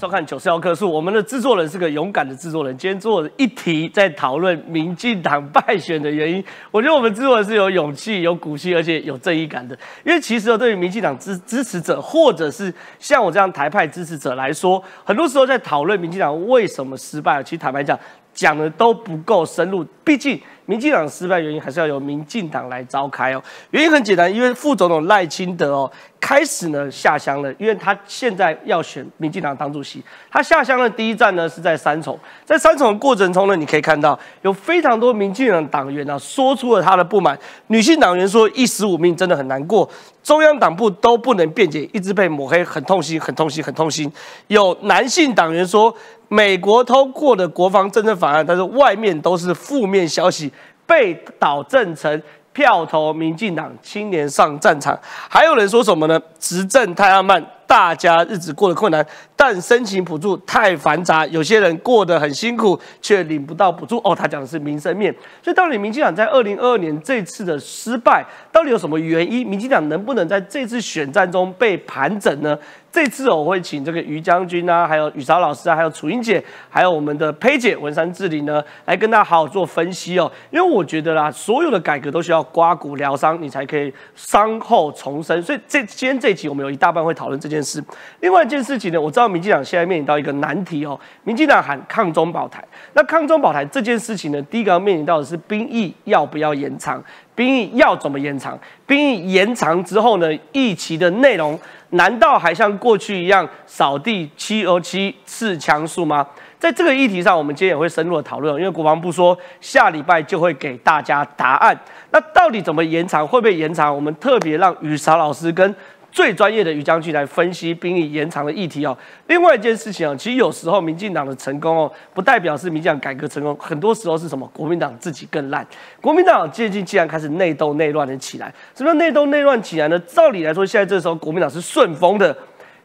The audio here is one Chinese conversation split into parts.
收看九四幺棵树，我们的制作人是个勇敢的制作人。今天做一题在讨论民进党败选的原因，我觉得我们制作人是有勇气、有骨气，而且有正义感的。因为其实对于民进党支支持者，或者是像我这样台派支持者来说，很多时候在讨论民进党为什么失败，其实坦白讲，讲的都不够深入。毕竟民进党失败原因还是要由民进党来召开哦。原因很简单，因为副总统赖清德哦。开始呢下乡了，因为他现在要选民进党党主席。他下乡的第一站呢是在三重，在三重的过程中呢，你可以看到有非常多民进党党员呢说出了他的不满。女性党员说一死五命真的很难过，中央党部都不能辩解，一直被抹黑，很痛心，很痛心，很痛心。有男性党员说，美国通过的国防政策法案，但是外面都是负面消息，被导正成。票投民进党，青年上战场。还有人说什么呢？执政太慢慢。大家日子过得困难，但申请补助太繁杂，有些人过得很辛苦，却领不到补助。哦，他讲的是民生面。所以，到底民进党在二零二二年这次的失败，到底有什么原因？民进党能不能在这次选战中被盘整呢？这次我会请这个于将军啊，还有雨韶老师啊，还有楚英姐，还有我们的佩姐文山志玲呢，来跟大家好好做分析哦。因为我觉得啦，所有的改革都需要刮骨疗伤，你才可以伤后重生。所以，这今天这集我们有一大半会讨论这件事。另外一件事情呢，我知道民进党现在面临到一个难题哦。民进党喊抗中保台，那抗中保台这件事情呢，第一个要面临到的是兵役要不要延长，兵役要怎么延长？兵役延长之后呢，役期的内容难道还像过去一样扫地七二七四枪术吗？在这个议题上，我们今天也会深入的讨论，因为国防部说下礼拜就会给大家答案。那到底怎么延长？会不会延长？我们特别让雨韶老师跟。最专业的于将军来分析兵役延长的议题哦。另外一件事情啊，其实有时候民进党的成功哦，不代表是民进党改革成功，很多时候是什么？国民党自己更烂。国民党最近竟然开始内斗内乱了起来，什么叫内斗内乱起来呢？照理来说，现在这时候国民党是顺风的。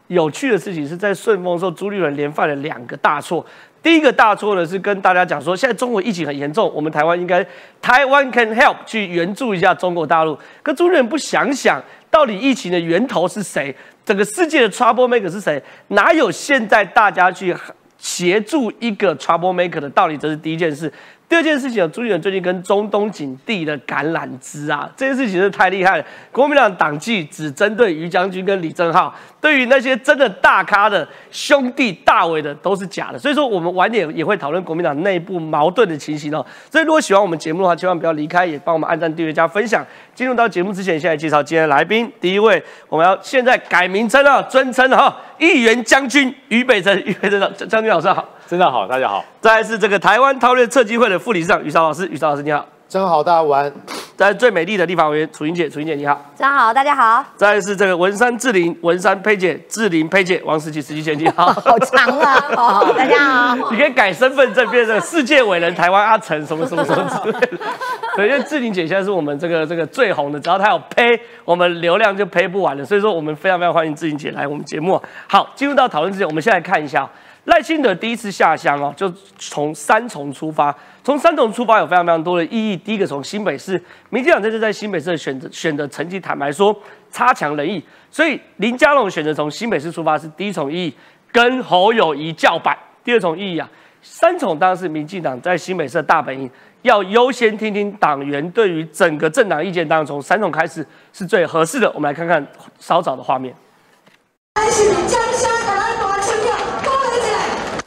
有趣的事情是在顺风的时候，朱立伦连犯了两个大错。第一个大错呢，是跟大家讲说，现在中国疫情很严重，我们台湾应该台湾 can help 去援助一下中国大陆。可朱立伦不想想。到底疫情的源头是谁？整个世界的 trouble maker 是谁？哪有现在大家去协助一个 trouble maker 的道理？这是第一件事。第二件事情朱立伦最近跟中东锦地的橄榄枝啊，这件事情是太厉害了。国民党党纪只针对于将军跟李正浩，对于那些真的大咖的兄弟大伟的都是假的。所以说，我们晚点也会讨论国民党内部矛盾的情形哦。所以如果喜欢我们节目的话，千万不要离开，也帮我们按赞、订阅、加分享。进入到节目之前，先来介绍今天的来宾。第一位，我们要现在改名称了，尊称哈，议员将军于北辰，于北辰将军老师好。真的好，大家好。再来是这个台湾韬略策基会的副理事长于超老师，于超老师你好。真好，大家晚。在最美丽的地方，委员楚英姐，楚英姐你好。真好，大家好。再来是这个文山志玲，文山佩姐，志玲佩姐，王十七，十七姐你好。好长啊，大家好。你可以改身份证，变成世界伟人台湾阿成什么什么什么之类的。对，因为志玲姐现在是我们这个这个最红的，只要她有呸，我们流量就呸不完了。所以说，我们非常非常欢迎志玲姐来我们节目。好，进入到讨论之前，我们先来看一下。赖清德第一次下乡哦，就从三重出发。从三重出发有非常非常多的意义。第一个从新北市，民进党这次在新北市的选择选择成绩，坦白说差强人意。所以林佳龙选择从新北市出发是第一重意义，跟侯友谊叫板。第二重意义啊，三重当然是民进党在新北市的大本营，要优先听听党员对于整个政党意见，当然从三重开始是最合适的。我们来看看稍早的画面。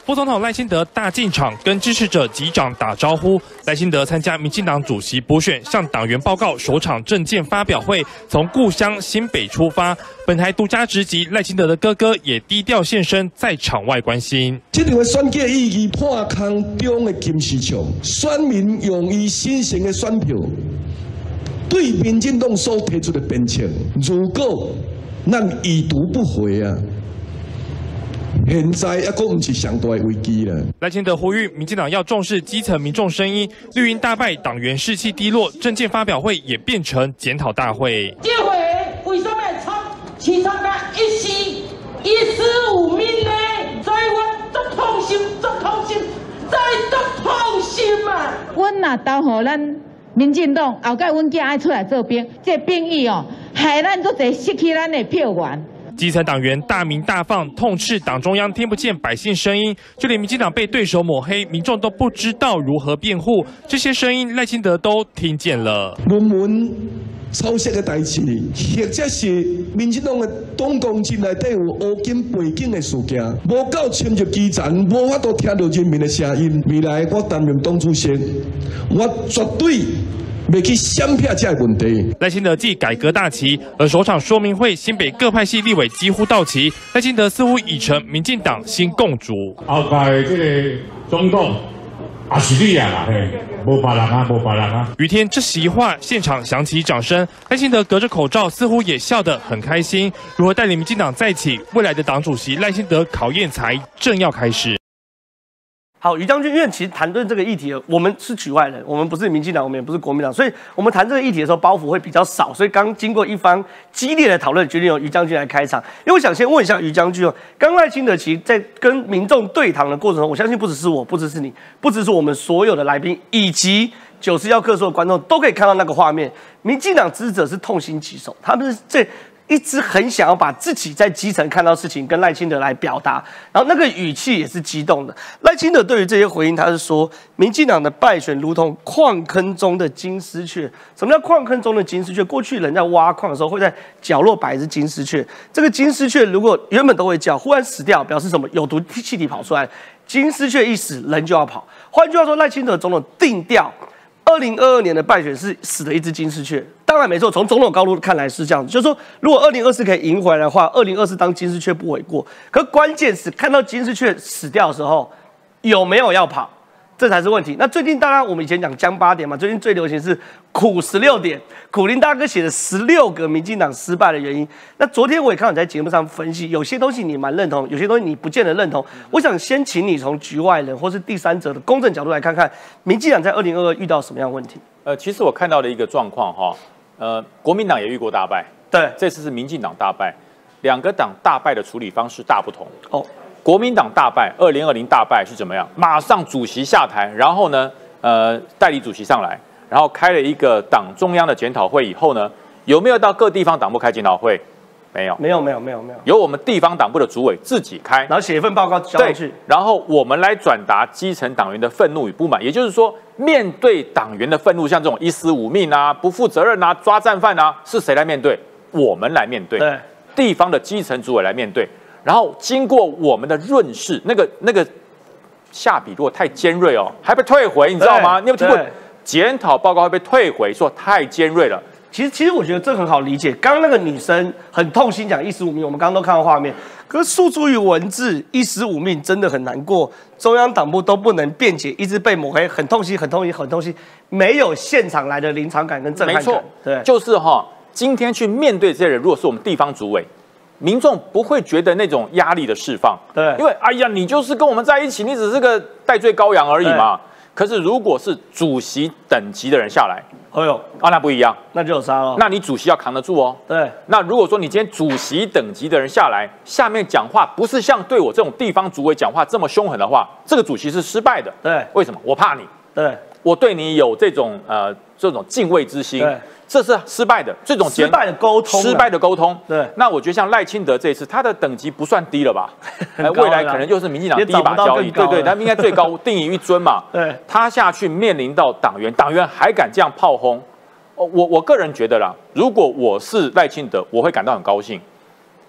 副总统赖清德大进场，跟支持者击掌打招呼。赖清德参加民进党主席补选，向党员报告首场政见发表会，从故乡新北出发。本台独家直击，赖清德的哥哥也低调现身，在场外关心。这场的选举意义破空中的金丝球，选民用于新型的选票，对民进党所提出的鞭策，如果咱已读不回啊！现在一个不是相对危机了。赖清德呼吁民进党要重视基层民众声音，绿营大败，党员士气低落，政见发表会也变成检讨大会。这回为什么参只参加一时一十五名呢？所以我足痛心，足痛心，再足痛心啊！阮呐投予咱民进党，后盖阮囝爱出来做兵，这兵役哦，害咱足侪失去咱的票源。基层党员大鸣大放，痛斥党中央听不见百姓声音，就连民进党被对手抹黑，民众都不知道如何辩护。这些声音赖清德都听见了。我们抄袭的代志，或者是民进党的党工进内底有乌金背景的事件，无够深入基层，无法度听到人民的声音。未来我担任党主席，我绝对。未去闪撇这个问题。赖清德继改革大旗，而首场说明会，新北各派系立委几乎到齐，赖清德似乎已成民进党新共主。后届这个总统也是你啊啦，嘿，无别人啊，无别人啊。于天这席话，现场响起掌声。赖清德隔着口罩，似乎也笑得很开心。如何带领民进党再起？未来的党主席赖清德考验才正要开始。好，于将军，因为其实谈论这个议题，我们是局外人，我们不是民进党，我们也不是国民党，所以我们谈这个议题的时候包袱会比较少。所以刚经过一番激烈的讨论，决定由于将军来开场。因为我想先问一下于将军哦，刚赖清德其实在跟民众对谈的过程中，我相信不只是我，不只是你，不只是我们所有的来宾以及九十幺课所的观众都可以看到那个画面。民进党支持者是痛心疾首，他们是这。一直很想要把自己在基层看到事情跟赖清德来表达，然后那个语气也是激动的。赖清德对于这些回应，他是说，民进党的败选如同矿坑中的金丝雀。什么叫矿坑中的金丝雀？过去人在挖矿的时候，会在角落摆一只金丝雀。这个金丝雀如果原本都会叫，忽然死掉，表示什么？有毒气体跑出来，金丝雀一死，人就要跑。换句话说，赖清德总统定调。二零二二年的败选是死了一只金丝雀，当然没错。从总统高度看来是这样，就是说，如果二零二四可以赢回来的话，二零二四当金丝雀不为过。可关键是看到金丝雀死掉的时候，有没有要跑？这才是问题。那最近当然我们以前讲江八点嘛，最近最流行是苦十六点，苦林大哥写的十六个民进党失败的原因。那昨天我也看到你在节目上分析，有些东西你蛮认同，有些东西你不见得认同。我想先请你从局外人或是第三者的公正角度来看看，民进党在二零二二遇到什么样的问题？呃，其实我看到的一个状况哈，呃，国民党也遇过大败，对，这次是民进党大败，两个党大败的处理方式大不同哦。国民党大败，二零二零大败是怎么样？马上主席下台，然后呢，呃，代理主席上来，然后开了一个党中央的检讨会以后呢，有没有到各地方党部开检讨会？没有，没有，没有，没有，没有，由我们地方党部的主委自己开，然后写一份报告交上去，然后我们来转达基层党员的愤怒与不满。也就是说，面对党员的愤怒，像这种一死五命啊、不负责任啊、抓战犯啊，是谁来面对？我们来面对，对，地方的基层主委来面对。然后经过我们的润饰，那个那个下笔如果太尖锐哦，还被退回，你知道吗？你有听过检讨报告会被退回，说太尖锐了。其实其实我觉得这很好理解。刚刚那个女生很痛心讲一死五命，我们刚刚都看到画面。可是诉诸于文字，一死五命真的很难过。中央党部都不能辩解，一直被抹黑，很痛心，很痛心，很痛心。没有现场来的临场感跟震撼感。没错，对，就是哈，今天去面对这些人，如果是我们地方主委。民众不会觉得那种压力的释放，对，因为哎呀，你就是跟我们在一起，你只是个戴罪羔羊而已嘛。可是如果是主席等级的人下来，哎呦，啊，那不一样，那就有杀了。那你主席要扛得住哦。对。那如果说你今天主席等级的人下来，下面讲话不是像对我这种地方主委讲话这么凶狠的话，这个主席是失败的。对。为什么？我怕你。对。我对你有这种呃这种敬畏之心。对。这是失败的，这种失败的沟通，失败的沟通。对，那我觉得像赖清德这一次，他的等级不算低了吧？未来可能就是民进党第一把交椅。对对，他应该最高定于一尊嘛。对，他下去面临到党员，党员还敢这样炮轰？哦，我我个人觉得啦，如果我是赖清德，我会感到很高兴，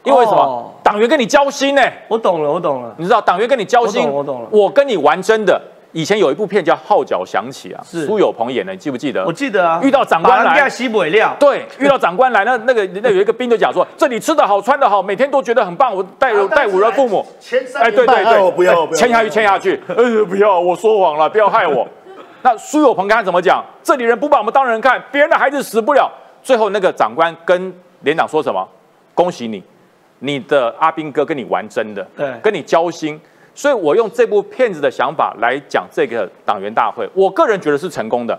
因为什么？党员跟你交心呢？我懂了，我懂了。你知道党员跟你交心，我懂了。我跟你玩真的。以前有一部片叫《号角响起》啊，苏有朋演的，你记不记得？我记得啊。遇到长官来，西北料。对，遇到长官来，那那个那有一个兵就讲说：“这里吃的好，穿的好，每天都觉得很棒。我带 带五的父母。”哎，对对对，不要签下去，签下去。呃，不要，我说谎了，不要害我。那苏有朋刚才怎么讲？这里人不把我们当人看，别人的孩子死不了。最后那个长官跟连长说什么？恭喜你，你的阿兵哥跟你玩真的，对，跟你交心。所以我用这部片子的想法来讲这个党员大会，我个人觉得是成功的，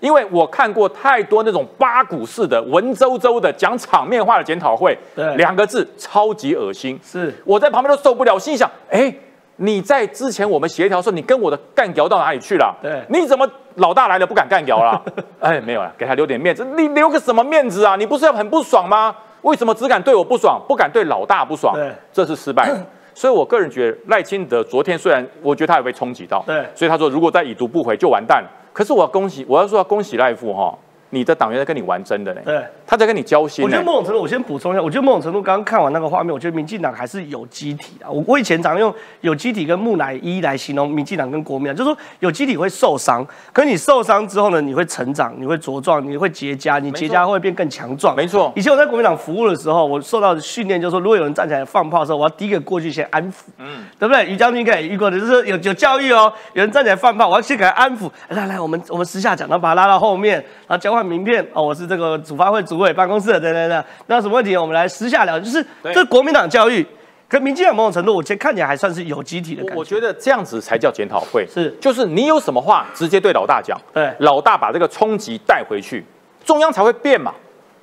因为我看过太多那种八股式的文绉绉的讲场面话的检讨会，两个字超级恶心。是，我在旁边都受不了，心想：哎，你在之前我们协调的时候，你跟我的干掉到哪里去了？对，你怎么老大来了不敢干掉了？哎，没有了，给他留点面子，你留个什么面子啊？你不是要很不爽吗？为什么只敢对我不爽，不敢对老大不爽？对，这是失败的。所以我个人觉得赖清德昨天虽然我觉得他有被冲击到，对所以他说如果再已读不回就完蛋了。可是我要恭喜，我要说要恭喜赖富哈，你的党员在跟你玩真的呢，对。他在跟你交心我觉得。某种程度，我先补充一下，我觉得某种程度，刚刚看完那个画面，我觉得民进党还是有机体的。我我以前常用有机体跟木乃伊来形容民进党跟国民党，就是说有机体会受伤，可是你受伤之后呢，你会成长，你会茁壮，你会结痂，你结痂会变更强壮。没错以前我在国民党服务的时候，我受到的训练就是说，如果有人站起来放炮的时候，我要第一个过去先安抚，嗯，对不对？于将军应该也遇过的，就是有有教育哦，有人站起来放炮，我要先给他安抚，来来，我们我们私下讲，然后把他拉到后面，然后交换名片，哦，我是这个主发会主委办公室的，等等等，那什么问题我们来私下聊，就是这国民党教育。跟民进党某种程度，我觉得看起来还算是有集体的感觉。我我觉得这样子才叫检讨会，是就是你有什么话直接对老大讲，对老大把这个冲击带回去，中央才会变嘛。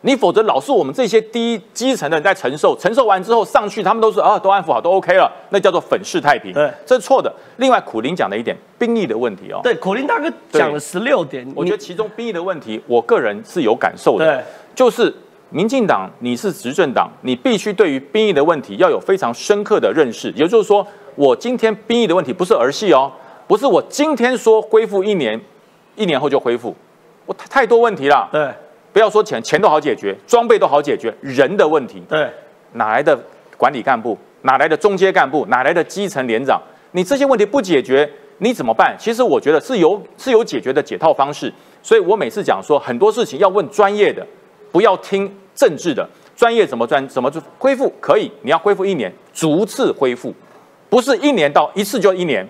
你否则老是我们这些低基层的人在承受，承受完之后上去，他们都是啊都安抚好都 OK 了，那叫做粉饰太平，对。这是错的。另外，苦林讲的一点兵役的问题哦，对，苦林大哥讲了十六点，我觉得其中兵役的问题，我个人是有感受的对，就是民进党你是执政党，你必须对于兵役的问题要有非常深刻的认识，也就是说，我今天兵役的问题不是儿戏哦，不是我今天说恢复一年，一年后就恢复，我太太多问题了，对不要说钱，钱都好解决，装备都好解决，人的问题，对哪来的管理干部？哪来的中阶干部？哪来的基层连长？你这些问题不解决，你怎么办？其实我觉得是有是有解决的解套方式。所以我每次讲说，很多事情要问专业的，不要听政治的。专业怎么专怎么恢复可以？你要恢复一年，逐次恢复，不是一年到一次就一年，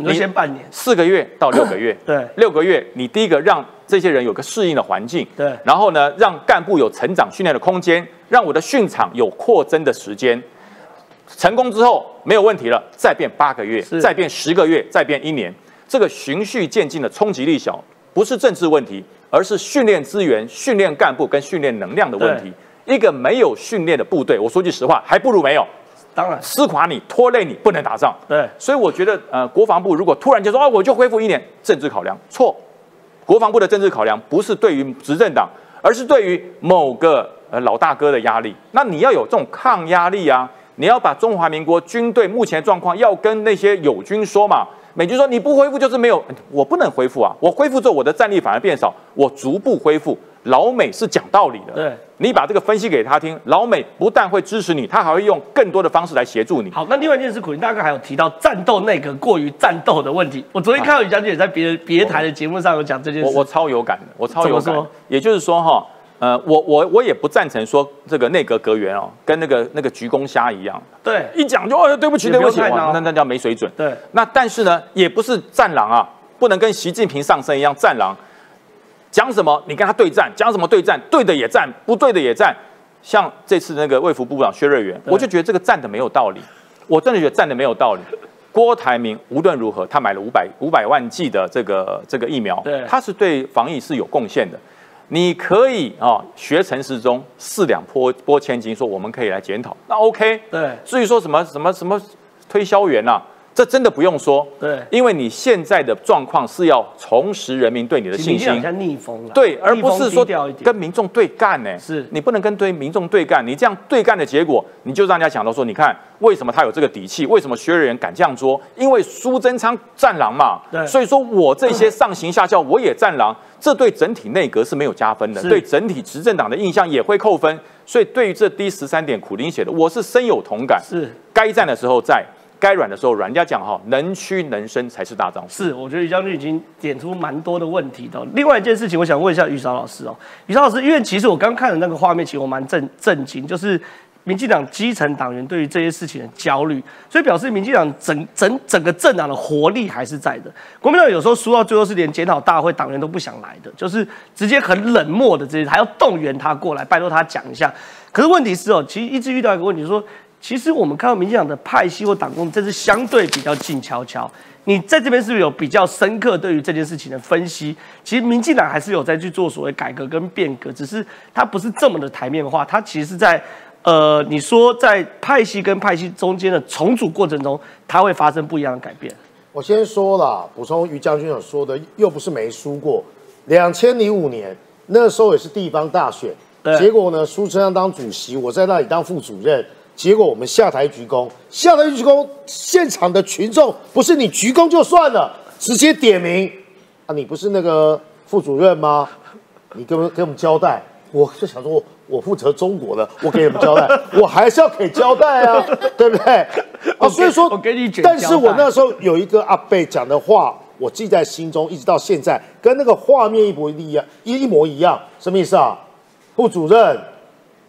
你就先半年，四个月到六个月。对。六个月，你第一个让这些人有个适应的环境，对。然后呢，让干部有成长训练的空间，让我的训场有扩增的时间。成功之后没有问题了，再变八个月，再变十个月，再变一年，这个循序渐进的冲击力小，不是政治问题，而是训练资源、训练干部跟训练能量的问题。一个没有训练的部队，我说句实话，还不如没有，当然撕垮你、拖累你，不能打仗。对所以我觉得，呃，国防部如果突然就说啊，我就恢复一年，政治考量错。国防部的政治考量不是对于执政党，而是对于某个呃老大哥的压力。那你要有这种抗压力啊！你要把中华民国军队目前状况要跟那些友军说嘛。美军说你不恢复就是没有，我不能恢复啊！我恢复之后我的战力反而变少，我逐步恢复。老美是讲道理的，对你把这个分析给他听，老美不但会支持你，他还会用更多的方式来协助你。好，那另外一件事，苦林大哥还有提到战斗内阁过于战斗的问题。我昨天看到于将军也在别的别台的节目上有讲这件事。我我超有感的，我超有感。也就是说哈，呃，我我我也不赞成说这个内阁阁员哦，跟那个那个鞠躬虾一样，对一讲就哦对不起也对不起，那那叫没水准。对那但是呢，也不是战狼啊，不能跟习近平上身一样战狼，讲什么你跟他对战，讲什么对战，对的也战，不对的也战。像这次那个卫福部长薛瑞元，我就觉得这个站的没有道理，我真的觉得站的没有道理。郭台铭无论如何，他买了五百五百万剂的这个这个疫苗，对他是对防疫是有贡献的。你可以啊、学陈时中四两拨拨千斤，说我们可以来检讨，那 OK。对至于说什么什么什么推销员啊，这真的不用说，对。因为你现在的状况是要重拾人民对你的信心，像逆风了，对，而不是说跟民众对干呢。是。你不能跟对民众对干，你这样对干的结果，你就让人家想到说，你看为什么他有这个底气，为什么薛瑞元敢这样做？因为苏贞昌战狼嘛，对。所以说我这些上行下效，我也战狼，这对整体内阁是没有加分的，是。对整体执政党的印象也会扣分。所以对于这第十三点，苦丁写的，我是深有同感。是。该战的时候在，该软的时候软。人家讲哈，能屈能伸才是大丈夫。是，我觉得于将军已经点出蛮多的问题的。另外一件事情，我想问一下于少老师哦，于少老师，因为其实我刚看的那个画面，其实我蛮震震惊，就是民进党基层党员对于这些事情的焦虑，所以表示民进党整整整个政党的活力还是在的。国民党有时候输到最后是连检讨大会党员都不想来的，就是直接很冷漠的这些，还要动员他过来，拜托他讲一下。可是问题是哦，其实一直遇到一个问题，说其实我们看到民进党的派系或党工，这是相对比较静悄悄。你在这边是不是有比较深刻对于这件事情的分析？其实民进党还是有在去做所谓改革跟变革，只是它不是这么的台面化，它其实是在呃，你说在派系跟派系中间的重组过程中，它会发生不一样的改变。我先说了，补充于将军所说的，又不是没输过。两千零五年那时候也是地方大选，对结果呢，苏贞昌当主席，我在那里当副主任，结果我们下台鞠躬，下台鞠躬，现场的群众不是你鞠躬就算了，直接点名啊，你不是那个副主任吗？你给我们给我们交代，我就想说我，我负责中国的，我给你们交代，我还是要给交代啊，对不对？啊，所以说我给你卷但是我那时候有一个阿贝讲的话，我记在心中，一直到现在，跟那个画面一模一样，一一模一样，什么意思啊？副主任，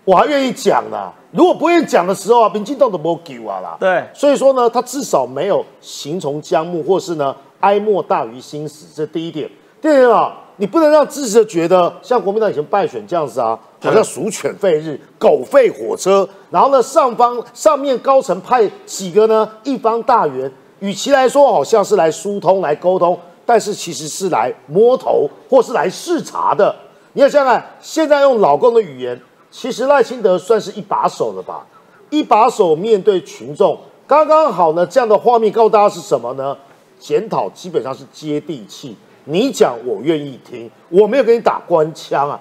我还愿意讲呢。如果不愿意讲的时候啊，民进党都不给我啦。对所以说呢，他至少没有形同姜木，或是呢哀莫大于心死，这第一点。第二点啊，你不能让支持者觉得像国民党以前败选这样子啊，好像鼠犬吠日、狗吠火车，然后呢上方上面高层派几个呢一方大员，与其来说好像是来疏通、来沟通，但是其实是来摸头或是来视察的。你要想想看，现在用老公的语言，其实赖清德算是一把手了吧？一把手面对群众，刚刚好呢。这样的画面告诉大家是什么呢？检讨基本上是接地气，你讲我愿意听，我没有给你打官腔啊。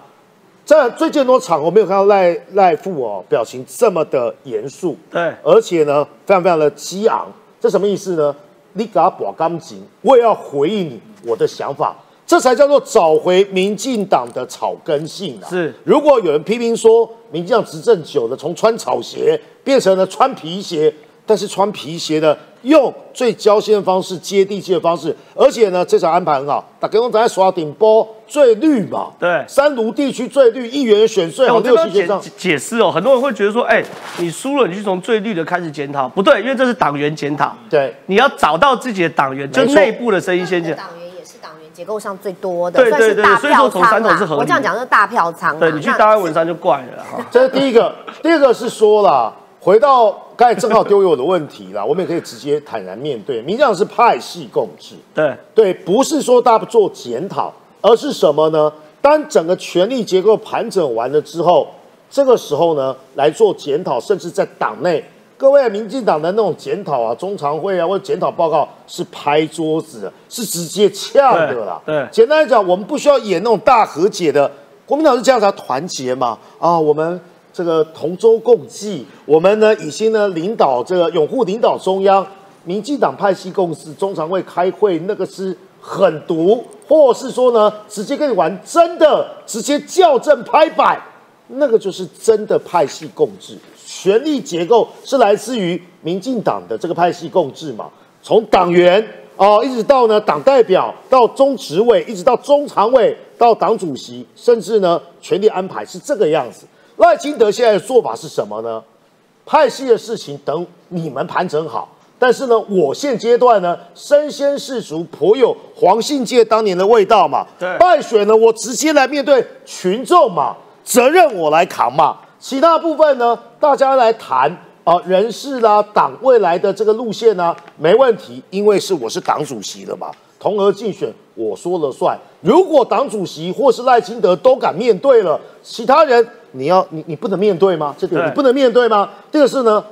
在最近很多场合，我没有看到赖赖富哦表情这么的严肃，对而且呢非常非常的激昂。这什么意思呢？你给他把钢筋，我也要回应你我的想法，这才叫做找回民进党的草根性啊！是。如果有人批评说，民进党执政久了，从穿草鞋变成了穿皮鞋，但是穿皮鞋的用最交心的方式、接地气的方式，而且呢，这场安排很好，大家都在刷顶波最绿嘛，对。三卢地区最绿，议员选税哎好六七选上，解释哦，很多人会觉得说，哎，你输了，你去从最绿的开始检讨，不对，因为这是党员检讨，对，你要找到自己的党员，就内部的声音先讲。结构上最多的，对对对算是大所以说从票仓啦三头是合理我这样讲就是大票仓。对你去那大安文山就怪了哈。这 是第一个。第二个是说了，回到刚才正好丢给我的问题啦，我们也可以直接坦然面对，民进党是派系共治，对对，不是说大家不做检讨，而是什么呢？当整个权力结构盘整完了之后，这个时候呢来做检讨，甚至在党内，各位民进党的那种检讨啊、中常会啊或者检讨报告是拍桌子的，是直接呛的啦。对对简单来讲，我们不需要演那种大和解的，国民党是这样才团结嘛啊，我们。这个同舟共济，我们呢已经呢领导这个拥护领导中央，民进党派系共识，中常会开会那个是狠毒，或是说呢直接跟你玩真的，直接校正拍板，那个就是真的派系共治。权力结构是来自于民进党的这个派系共治嘛，从党员哦，一直到呢党代表，到中执委，一直到中常委，到党主席，甚至呢权力安排是这个样子。赖清德现在的做法是什么呢？派系的事情等你们盘整好，但是呢，我现阶段呢身先士卒，颇有黄信介当年的味道嘛。对败选呢，我直接来面对群众嘛，责任我来扛嘛。其他部分呢，大家来谈啊、人事啦、党未来的这个路线呢、没问题，因为是我是党主席的嘛，同额竞选我说了算。如果党主席或是赖清德都敢面对了，其他人你要你你不能面对吗？这个你不能面对吗？第二个是呢，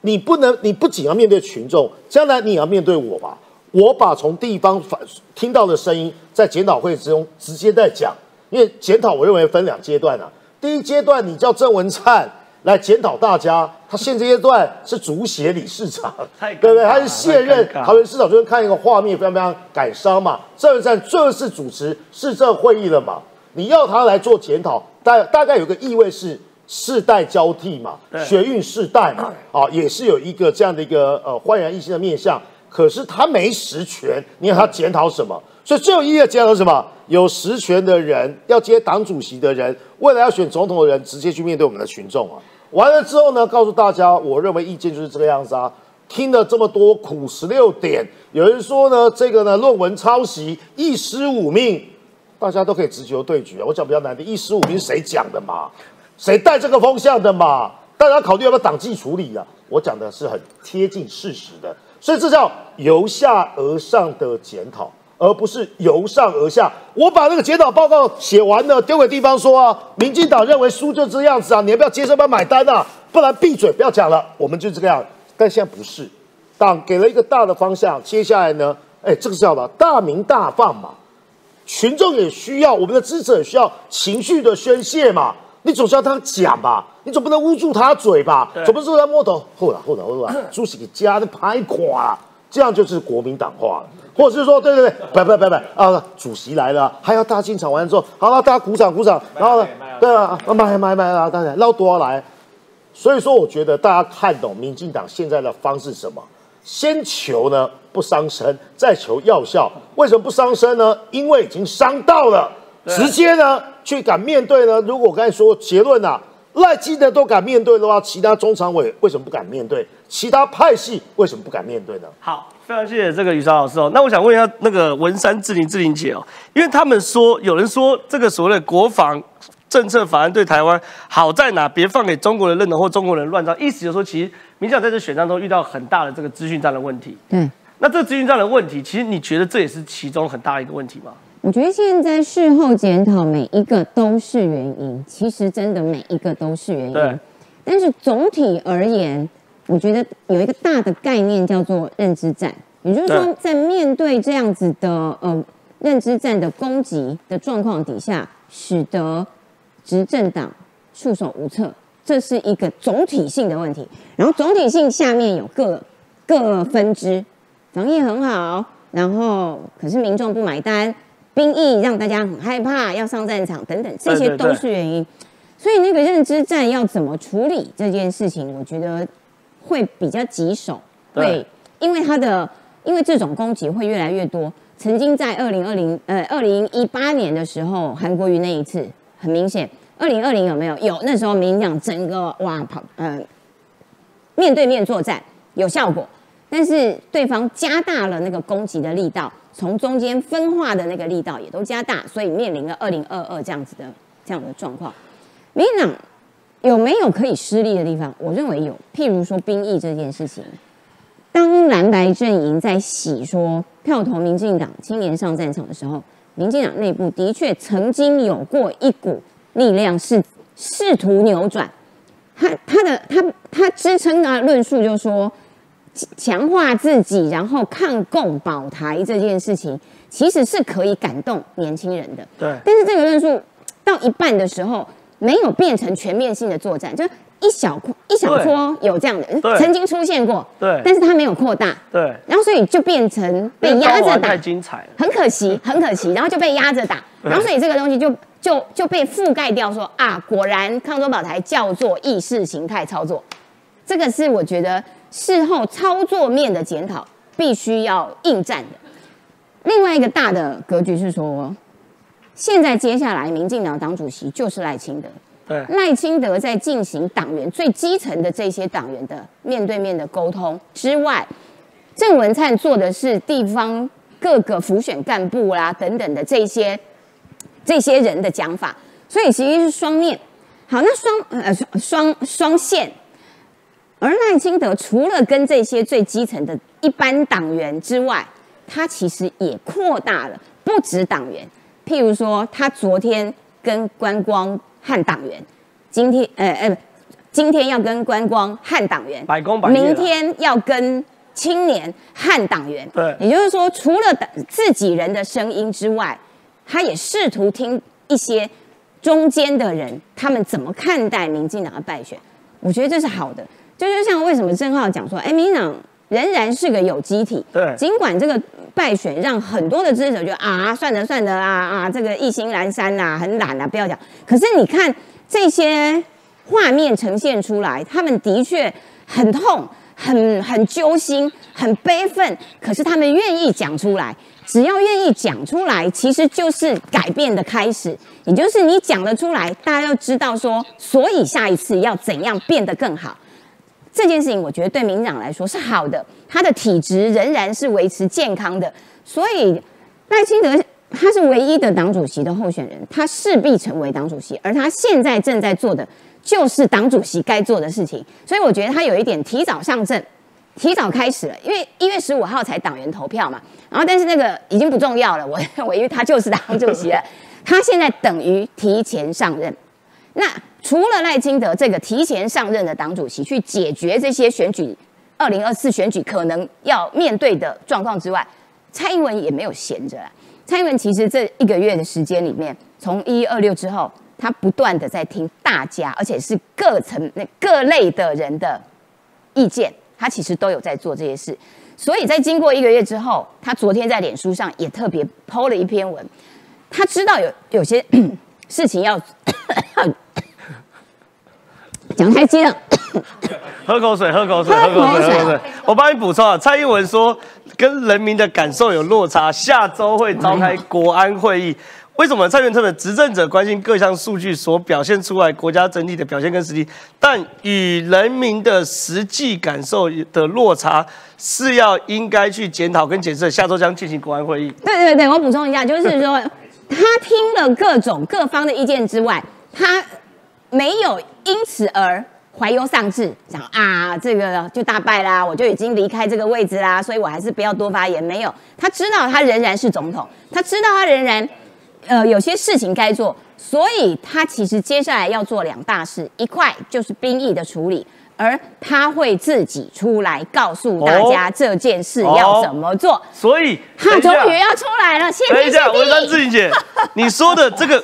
你不能，你不仅要面对群众，将来你也要面对我吧。我把从地方反听到的声音，在检讨会之中直接在讲，因为检讨我认为分两阶段啊。第一阶段，你叫郑文灿来检讨大家，他现阶段是足协理事长，对不对？他是卸任太尴尬桃园市长，就是看一个画面，非常非常感伤嘛。郑文灿正式主持市政会议了嘛？你要他来做检讨，大大概有个意味是世代交替嘛，对学运世代嘛，啊，也是有一个这样的一个呃焕然一新的面相。可是他没实权，你要他检讨什么？所以最有意义的检讨是什么？有实权的人，要接党主席的人，未来要选总统的人，直接去面对我们的群众啊。完了之后呢，告诉大家，我认为意见就是这个样子啊。听了这么多苦十六点，有人说呢，这个呢论文抄袭一失五命，大家都可以直球对决啊。我讲比较难的，一失五命是谁讲的嘛？谁带这个风向的嘛？大家考虑要不要党纪处理啊？我讲的是很贴近事实的，所以这叫由下而上的检讨，而不是由上而下。我把那个检讨报告写完了，丢给地方说啊，民进党认为输就这样子啊，你要不要接受，不要买单啊？不然闭嘴，不要讲了，我们就这个样。但现在不是，党给了一个大的方向，接下来呢，哎，这个是叫什么？大鸣大放嘛。群众也需要，我们的支持者也需要情绪的宣泄嘛。你总是要他讲吧，你总不能捂住他嘴吧？对总不是说他摸头，后来后来后来，主席给家的拍垮了，这样就是国民党化了。或者是说，对对对，不不不不啊，主席来了，还要大家进场完之后，好了，大家鼓掌鼓掌，然后呢，对啊，买买买啊，当然捞多少来。所以说，我觉得大家看懂民进党现在的方式是什么？先求呢不伤身，再求药效。为什么不伤身呢？因为已经伤到了，直接呢去敢面对呢？如果我刚才说结论啊，赖清德都敢面对的话，其他中常委为什么不敢面对？其他派系为什么不敢面对呢？好，非常谢谢这个雨韶老师哦。那我想问一下那个文山志玲志玲姐哦，因为他们说有人说这个所谓的国防政策法案对台湾好在哪？别放给中国人认同或中国人乱造，意思就是说，其实民进党在这选战中遇到很大的这个资讯战的问题。嗯，那这资讯战的问题，其实你觉得这也是其中很大的一个问题吗？我觉得现在事后检讨，每一个都是原因，其实真的每一个都是原因。对，但是总体而言，我觉得有一个大的概念叫做认知战，也就是说，在面对这样子的呃认知战的攻击的状况底下，使得执政党束手无策，这是一个总体性的问题。然后总体性下面有各各分支，防疫很好，然后可是民众不买单，兵役让大家很害怕，要上战场等等，这些都是原因。所以那个认知战要怎么处理这件事情，我觉得会比较棘手，对会因为他的因为这种攻击会越来越多。曾经在二零二零呃二零一八年的时候，韩国瑜那一次很明显，二零二零有没有？有，那时候民进党整个哇跑呃面对面作战有效果，但是对方加大了那个攻击的力道，从中间分化的那个力道也都加大，所以面临了二零二二这样子的这样的状况。民进党有没有可以失利的地方？我认为有，譬如说兵役这件事情，当蓝白阵营在洗说票投民进党青年上战场的时候，民进党内部的确曾经有过一股力量是试图扭转。他他的他他支撑的论述就是说，强化自己，然后抗共保台这件事情，其实是可以感动年轻人的。对。但是这个论述到一半的时候，没有变成全面性的作战，就一小一小撮有这样的，对。曾经出现过，对。但是它没有扩大，对，然后所以就变成被压着打。太，精彩了。很可惜，很可惜，然后就被压着打，然后所以这个东西就就就被覆盖掉说啊，果然抗中保台叫做意识形态操作，这个是我觉得事后操作面的检讨必须要应战的。另外一个大的格局是说，现在接下来民进党党主席就是赖清德，对赖清德在进行党员最基层的这些党员的面对面的沟通之外，郑文灿做的是地方各个辅选干部啦等等的这些这些人的讲法，所以其实是双面。好，那双呃双双双线，而赖清德除了跟这些最基层的一般党员之外，他其实也扩大了，不止党员。譬如说，他昨天跟观光和党员，今天呃呃，今天要跟观光和党员，百工百业明天要跟青年和党员。对也就是说，除了自己人的声音之外，他也试图听一些中间的人他们怎么看待民进党的败选。我觉得这是好的。就是像为什么郑浩讲说，哎，民进党仍然是个有机体，对尽管这个败选让很多的支持者觉得啊，算了算了啊啊，这个意兴阑珊呐、很懒啊，不要讲。可是你看这些画面呈现出来，他们的确很痛、很很揪心、很悲愤，可是他们愿意讲出来。只要愿意讲出来，其实就是改变的开始。也就是你讲得出来，大家就知道说，所以下一次要怎样变得更好。这件事情，我觉得对民进党来说是好的，他的体质仍然是维持健康的，所以赖清德他是唯一的党主席的候选人，他势必成为党主席，而他现在正在做的就是党主席该做的事情，所以我觉得他有一点提早上阵，提早开始了，因为一月十五号才党员投票嘛，然后但是那个已经不重要了，我认为因为他就是党主席了，他现在等于提前上任。那除了赖清德这个提前上任的党主席去解决这些选举二零二四选举可能要面对的状况之外，蔡英文也没有闲着。蔡英文其实这一个月的时间里面，从一一二六之后，他不断的在听大家，而且是各层那各类的人的意见，他其实都有在做这些事。所以在经过一个月之后，他昨天在脸书上也特别 PO 了一篇文，他知道有有些事情要 讲太激了。喝口水，喝口水，喝喝口水，喝口水。我帮你补充啊，蔡英文说跟人民的感受有落差，下周会召开国安会议。为什么蔡英文特别执政者关心各项数据所表现出来国家整体的表现跟实力，但与人民的实际感受的落差是要应该去检讨跟检测，下周将进行国安会议。对对对，我补充一下，就是说他听了各种各方的意见之外，他没有因此而怀忧丧志，想啊这个就大败啦，我就已经离开这个位置啦，所以我还是不要多发言。没有，他知道他仍然是总统，他知道他仍然呃有些事情该做，所以他其实接下来要做两大事，一块就是兵役的处理。而他会自己出来告诉大家哦这件事要怎么做，所以他终于要出来了，谢天谢等一下，文山地。志玲姐，你说的这个，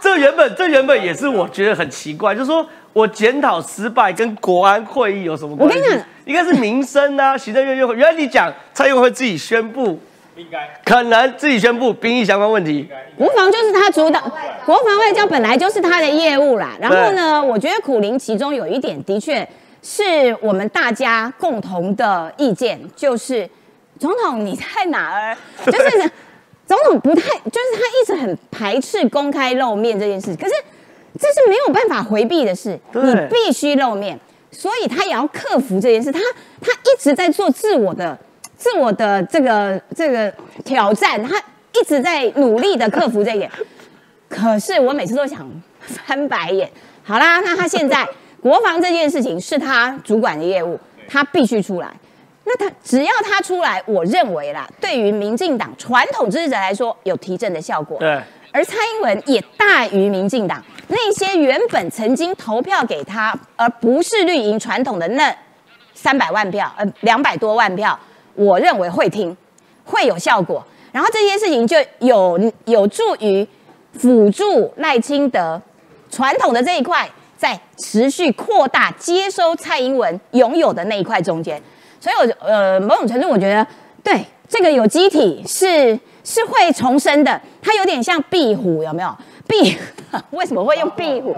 这原本这原本也是我觉得很奇怪，就是说我检讨失败跟国安会议有什么关系？我跟你讲，应该是民生啊，行政院院会。原来你讲蔡英文会自己宣布，应该可能自己宣布兵役相关问题。国防就是他主导，国防外交本来就是他的业务啦。然后呢，我觉得苦林其中有一点的确是我们大家共同的意见，就是总统你在哪儿？就是 总统不太，就是他一直很排斥公开露面这件事，可是这是没有办法回避的事，你必须露面，所以他也要克服这件事。他他一直在做自我的自我的这个这个挑战，他一直在努力的克服这一点。可是我每次都想翻白眼。好啦，那他现在国防这件事情是他主管的业务，他必须出来。那他只要他出来，我认为啦，对于民进党传统支持者来说，有提振的效果。对，而蔡英文也大于民进党那些原本曾经投票给他，而不是绿营传统的那三百万票，呃，两百多万票，我认为会听，会有效果。然后这些事情就有有助于辅助赖清德传统的这一块，在持续扩大接收蔡英文拥有的那一块中间。所以我呃某种程度我觉得，对这个有机体是是会重生的，它有点像壁虎，有没有？壁为什么会用壁虎？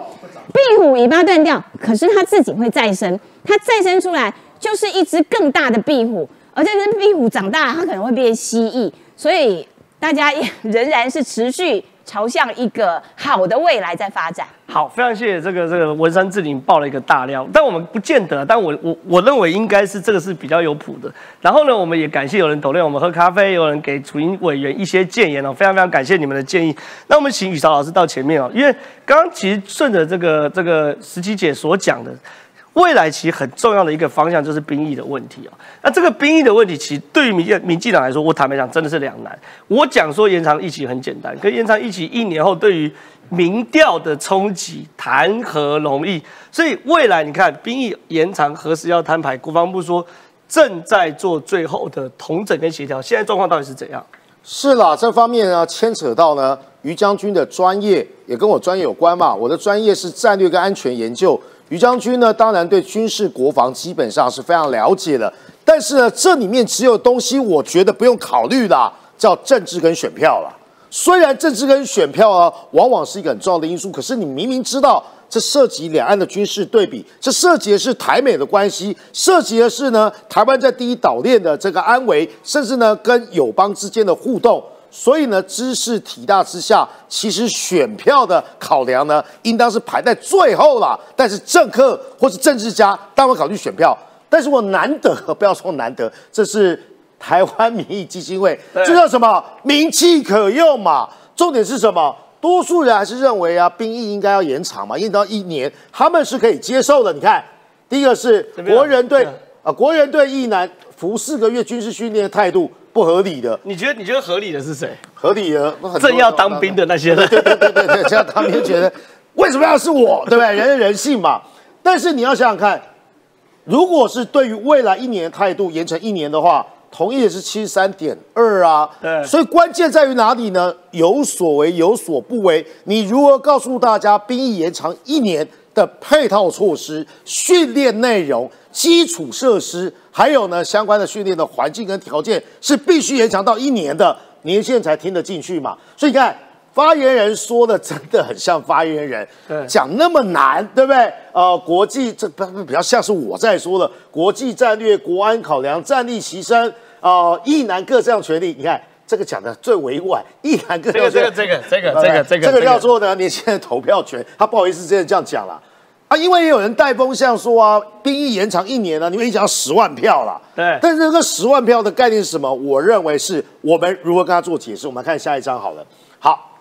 壁虎尾巴断掉，可是它自己会再生，它再生出来就是一只更大的壁虎，而这只壁虎长大，它可能会变蜥蜴，所以大家也 仍然是持续朝向一个好的未来在发展。好，非常谢谢这个这个文山志林爆了一个大料，但我们不见得，但我我我认为应该是这个是比较有谱的。然后呢，我们也感谢有人抖内我们喝咖啡，有人给楚英委员一些建言哦，非常非常感谢你们的建议。那我们请雨潮老师到前面哦，因为刚刚其实顺着这个这个石琪姐所讲的。未来其实很重要的一个方向就是兵役的问题哦。那这个兵役的问题，其实对于民进民进党来说，我坦白讲真的是两难。我讲说延长役期很简单，可延长役期一年后，对于民调的冲击谈何容易？所以未来你看兵役延长何时要摊牌？国防部说正在做最后的统整跟协调，现在状况到底是怎样？是啦，这方面呢牵扯到呢于将军的专业，也跟我专业有关嘛。我的专业是战略跟安全研究，于将军呢当然对军事国防基本上是非常了解的。但是呢，这里面只有东西我觉得不用考虑啦，叫政治跟选票啦。虽然政治跟选票啊，往往是一个很重要的因素，可是你明明知道这涉及两岸的军事对比，这涉及的是台美的关系，涉及的是呢台湾在第一岛链的这个安危，甚至呢跟友邦之间的互动。所以呢，知识体大之下，其实选票的考量呢，应当是排在最后啦。但是政客或是政治家当然会考虑选票，但是我难得，不要说难得，这是台湾民意基金会，这叫什么？名气可用嘛。重点是什么？多数人还是认为啊，兵役应该要延长嘛，延长到一年，他们是可以接受的。你看，第一个是边国人对对啊，国人对役男服四个月军事训练的态度不合理的，你觉得你觉得合理的是谁？合理的，正要当兵的那些人。对对对对对，这样他们就觉得 为什么要是我，对不对？人的人性嘛。但是你要想想看，如果是对于未来一年的态度延成一年的话，同意的是七十三点二啊。对所以关键在于哪里呢？有所为，有所不为。你如何告诉大家兵役延长一年的配套措施、训练内容、基础设施，还有呢相关的训练的环境跟条件是必须延长到一年的，年限才听得进去嘛？所以你看。发言人说的真的很像发言人对，讲那么难，对不对？呃，国际这不不比较像是我在说的国际战略、国安考量、战力提升，呃，一男各项权利。你看这个讲的最委婉，一男各项权利。这个这个这个对不对这个这个这个叫做呢年轻人投票权。他不好意思真的这样讲了啊，因为也有人带风向说啊，兵役延长一年了，你们已经要十万票了。对但是这个十万票的概念是什么？我认为是我们如何跟他做解释。我们来看下一章好了。好，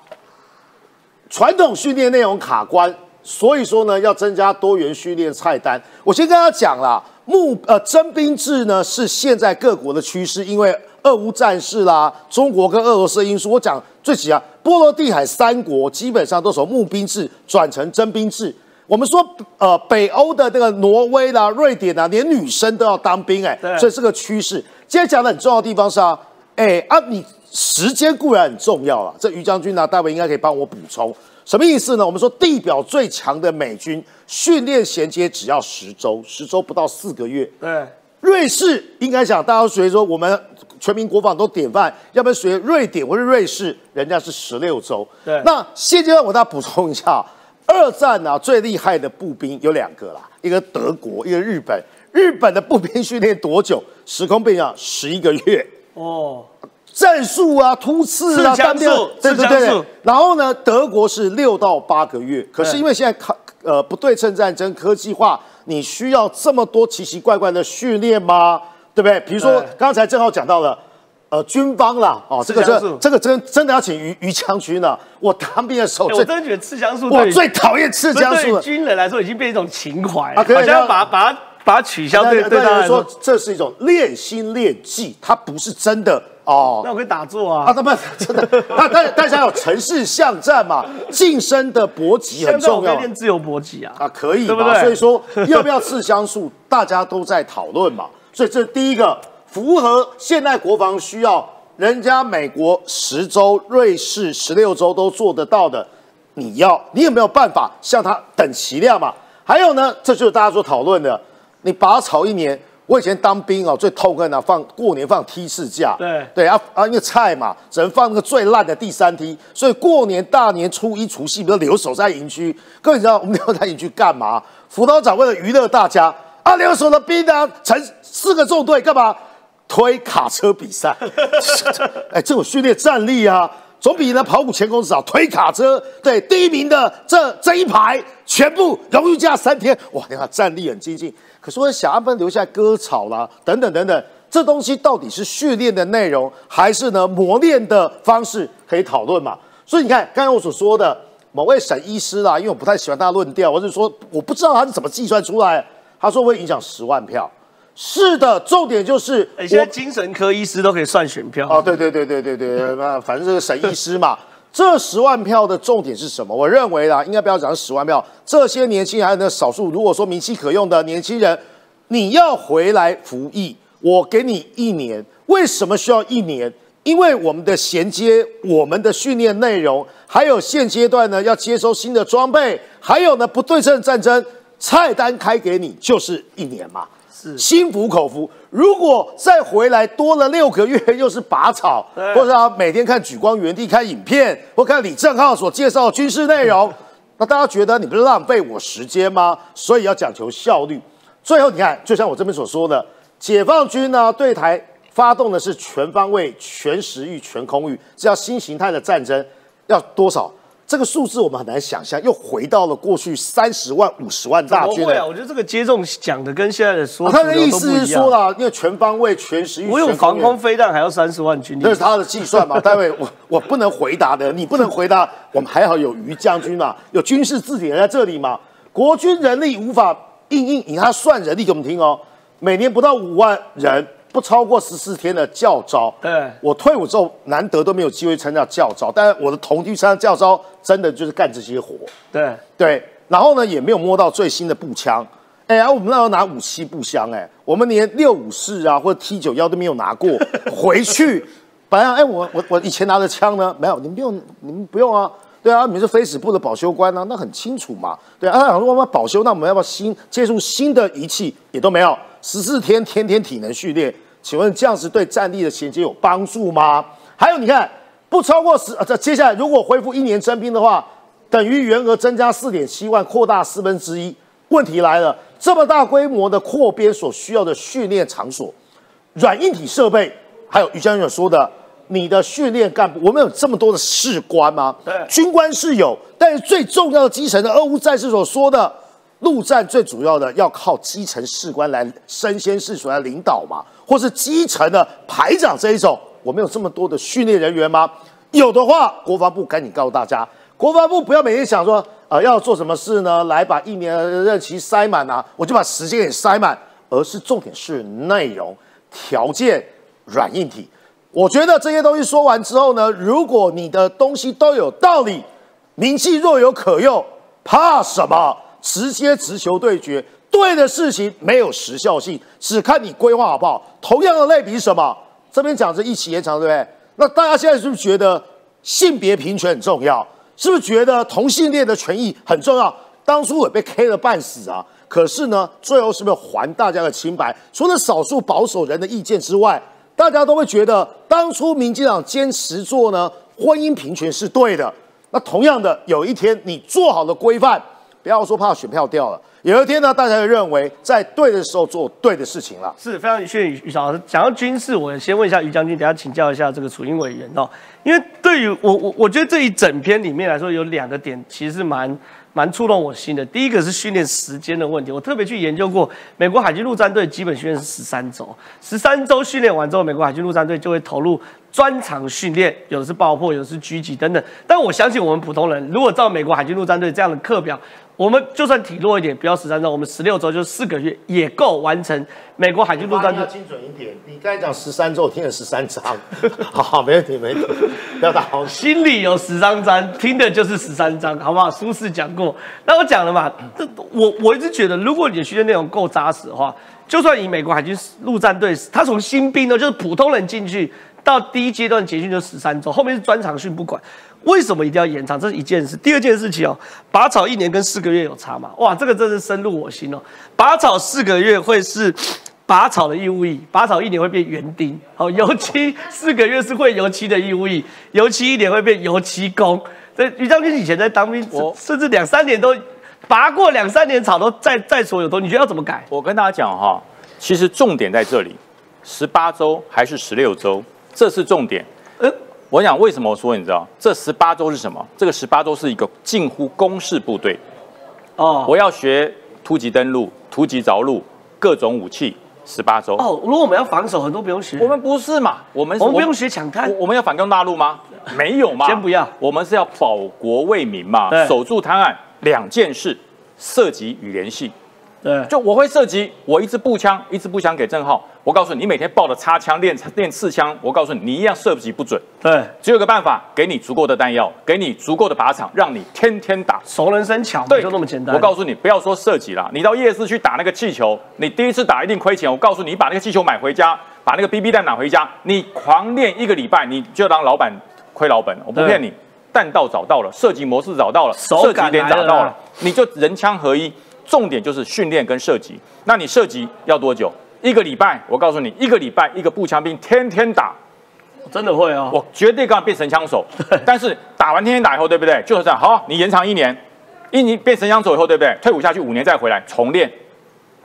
传统训练内容卡关，所以说呢要增加多元训练菜单。我先跟大家讲啦，募呃征兵制呢是现在各国的趋势，因为俄乌战事啦，中国跟俄罗斯的因素，我讲最起啊，波罗的海三国基本上都从募兵制转成征兵制。我们说，呃，北欧的那个挪威啦、瑞典啊，连女生都要当兵、哎对，所以是个趋势。今天讲的很重要的地方是啊，哎啊，你时间固然很重要了，这于将军呢，大卫应该可以帮我补充。什么意思呢？我们说地表最强的美军训练衔接只要十周，十周不到四个月。对瑞士应该讲，大家学说我们全民国防都典范，要不然学瑞典或者瑞士，人家是十六周。对那现阶段我大家补充一下，二战啊最厉害的步兵有两个啦，一个德国，一个日本。日本的步兵训练多久？时空背景十一个月。哦，战术啊、突刺啊、单兵术对对对。然后呢，德国是六到八个月，可是因为现在科呃不对称战争科技化，你需要这么多奇奇怪怪的训练吗？对不对？比如说对刚才正好讲到了。呃，军方啦，哦，这个这这个真真的要请于于将军了。我当兵的时候我真的觉得刺枪术我最讨厌刺枪对于术了。军人来说已经变一种情怀，啊好像把把它把它取消，对那对他来那有人说说，这是一种练心练技，它不是真的哦。那我可以打坐啊，啊，他们真的，那 但大家有城市巷战嘛，晋升的搏击很重要练自由搏击啊，啊，可以对不嘛？对所以说要不要刺枪术，大家都在讨论嘛。所以这第一个符合现代国防需要，人家美国十周、瑞士十六周都做得到的，你要你有没有办法向他等齐量嘛？还有呢，这就是大家所讨论的，你拔草一年。我以前当兵哦，最痛恨啊，放过年放梯次假。对对啊啊，因为菜嘛，只能放那个最烂的第三梯，所以过年大年初一除夕，不是留守在营区。各位你知道我们留守在营区干嘛？辅导长为了娱乐大家阿联酋的兵呢，成四个纵队干嘛？推卡车比赛。哎，这种训练战力啊，总比呢跑五千公尺少。推卡车，对第一名的这这一排全部荣誉加三天，哇，你看战力很激进。可是我想要不然留下割草啦，等等等等，这东西到底是训练的内容，还是呢磨练的方式，可以讨论嘛？所以你看，刚才我所说的某位沈医师啦，因为我不太喜欢他的论调，我是说我不知道他是怎么计算出来，他说会影响十万票。是的，重点就是哎，现在精神科医师都可以算选票哦，对对对对对对，那反正这个沈医师嘛，这十万票的重点是什么？我认为啦，应该不要讲十万票，这些年轻人还有那少数，如果说名气可用的年轻人，你要回来服役，我给你一年。为什么需要一年？因为我们的衔接、我们的训练内容，还有现阶段呢要接收新的装备，还有呢不对称战争，菜单开给你就是一年嘛。是心服口服。如果再回来多了六个月，又是拔草，或者他每天看举光原地看影片，或看李正浩所介绍的军事内容，那大家觉得你不是浪费我时间吗？所以要讲求效率。最后你看，就像我这边所说的，解放军呢对台发动的是全方位、全时域、全空域，这叫新形态的战争，要多少？这个数字我们很难想象，又回到了过去三十万、五十万大军了怎么会啊？我觉得这个接种讲的跟现在的说他的意思是说啦，因为全方位、全时域，我有防空飞弹还要三十万军力那，是他的计算嘛？待会我我不能回答的，你不能回答。我们还好有于将军嘛，有军事字典在这里嘛。国军人力无法硬硬，以他算人力给我们听哦，每年不到五万人，不超过十四天的教招。对我退伍之后难得都没有机会参加教招，但是我的同居参加教招，真的就是干这些活。对，对，然后呢也没有摸到最新的步枪。哎呀，我们那时候拿武器步枪，哎，我们连六五式啊或者 T 九幺都没有拿过，回去，本来哎我我我以前拿的枪呢，没有，你们不用，你们不用啊。对啊，你们是非死部的保修官啊，那很清楚嘛。对啊，他想说我们要保修，那我们要不要新接触新的仪器也都没有，十四天天天体能训练，请问这样子对战力的衔接有帮助吗？还有你看，不超过十，这接下来如果恢复一年征兵的话，等于员额增加四点七万，扩大四分之一。问题来了，这么大规模的扩编所需要的训练场所、软硬体设备，还有于将军说的。你的训练干部，我们有这么多的士官吗？对，军官是有，但是最重要的基层的俄乌战士所说的陆战，最主要的要靠基层士官来身先士卒来领导嘛，或是基层的排长这一种，我们有这么多的训练人员吗？有的话，国防部赶紧告诉大家，国防部不要每天想说，呃，要做什么事呢？来把一年的任期塞满啊，我就把时间给塞满，而是重点是内容、条件、软硬体。我觉得这些东西说完之后呢，如果你的东西都有道理，名气若有可用，怕什么？直接直球对决，对的事情没有时效性，只看你规划好不好。同样的类比什么？这边讲是一起延长，对不对？那大家现在是不是觉得性别平权很重要？是不是觉得同性恋的权益很重要？当初也被 K 了半死啊！可是呢，最后是不是还大家的清白？除了少数保守人的意见之外。大家都会觉得，当初民进党坚持做呢婚姻平权是对的。那同样的，有一天你做好了规范，不要说怕选票掉了。有一天呢，大家就认为在对的时候做对的事情了。是非常谢谢于于老师讲到军事，我先问一下于将军，等下请教一下这个楚英委员哦。因为对于我我我觉得这一整篇里面来说，有两个点其实是蛮。蛮触动我心的。第一个是训练时间的问题，我特别去研究过，美国海军陆战队基本训练是十三周，十三周训练完之后，美国海军陆战队就会投入专场训练，有的是爆破，有的是狙击等等。但我相信我们普通人，如果照美国海军陆战队这样的课表，我们就算体弱一点，不要十三周，我们十六周就四个月也够完成美国海军陆战队。精准一点，你刚才讲十三周，我听了十三章。好，没问题，没问题，不要打好。心里有十三章，听的就是十三章，好不好？苏轼讲过。那我讲了嘛，这我我一直觉得，如果你的训练内容够扎实的话，就算以美国海军陆战队，他从新兵呢，就是普通人进去，到第一阶段结训就十三周，后面是专场训，不管。为什么一定要延长？这是一件事。第二件事情哦，拔草一年跟四个月有差嘛？哇，这个真是深入我心哦。拔草四个月会是拔草的义务役，拔草一年会变园丁。好，油漆四个月是会油漆的义务役，油漆一年会变油漆工。这于将军以前在当兵，甚至两三年都拔过两三年草，都在在所有都。你觉得要怎么改？我跟大家讲哈，其实重点在这里，十八周还是十六周，这是重点。呃。我想为什么说你知道这十八周是什么？这个十八周是一个近乎公式部队哦。我要学突击登陆、突击着陆、各种武器，十八周哦。如果我们要防守，很多不用学。我们不是嘛？我们我们不用学抢滩。我们要反攻大陆吗？没有嘛。先不要。我们是要保国为民嘛，守住滩岸。两件事：涉及与联系。对，就我会射击，我一支步枪，一支步枪给郑浩。我告诉你，你每天抱着擦枪练练刺枪，我告诉你，你一样射击不准。对，只有个办法，给你足够的弹药，给你足够的靶场，让你天天打，熟能生巧，对，就那么简单。我告诉你，不要说射击了，你到夜市去打那个气球，你第一次打一定亏钱。我告诉你，你把那个气球买回家，把那个 BB 弹拿回家，你狂练一个礼拜，你就当老板亏老本。我不骗你，弹道找到了，射击模式找到了，射击点找到了，你就人枪合一。重点就是训练跟射击。那你射击要多久？一个礼拜。我告诉你，一个礼拜一个步枪兵天天打，真的会啊！我绝对告诉你变神枪手。但是打完天天打以后，对不对？就是这样。好，你延长一年，一年变神枪手以后，对不对？退伍下去五年再回来重练，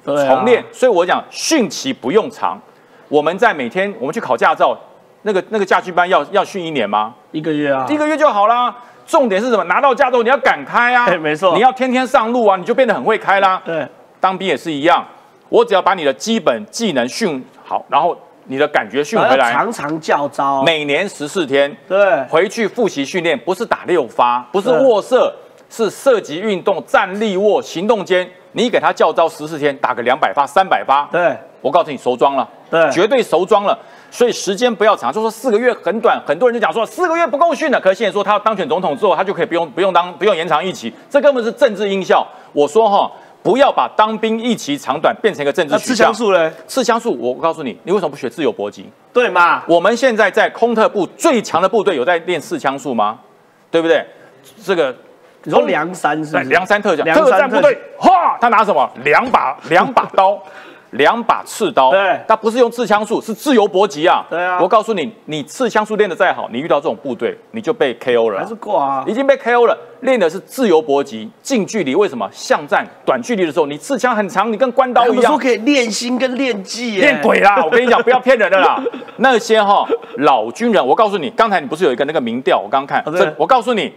重练。所以我讲训期不用长。我们在每天我们去考驾照，那个那个驾训班要要训一年吗？一个月啊，一个月就好啦。重点是什么？拿到驾照你要敢开啊！没错，你要天天上路啊，你就变得很会开啦。对，当兵也是一样，我只要把你的基本技能训好，然后你的感觉训回来，常常教招，每年十四天，对，回去复习训练，不是打六发，不是卧射，是射击运动，站立卧，行动间，你给他教招十四天，打个两百发、三百发，对，我告诉你熟装了，对，绝对熟装了。所以时间不要长，就说四个月很短，很多人就讲说四个月不够训的。可是现在说他当选总统之后，他就可以不用不用当不用延长一期，这根本是政治音效。我说哈，不要把当兵一期长短变成一个政治取向枪。术嘞？刺枪术，我告诉你，你为什么不学自由搏击？对嘛？我们现在在空特部最强的部队有在练刺枪术吗？对不对？这个你说梁山是？梁山特长梁山特战部队，哗，他拿什么？两把两把刀，两把刺刀。对他不是用刺枪术，是自由搏击啊。对啊我告诉你，你刺枪术练得再好，你遇到这种部队，你就被 KO 了啊。还是挂啊？已经被 KO 了，练的是自由搏击，近距离。为什么？巷战、短距离的时候，你刺枪很长，你跟关刀一样他们说。可以练心跟练技耶，练鬼啦！我跟你讲，不要骗人的啦。那些哈老军人，我告诉你，刚才你不是有一个那个民调，我刚刚看，哦这我告诉你，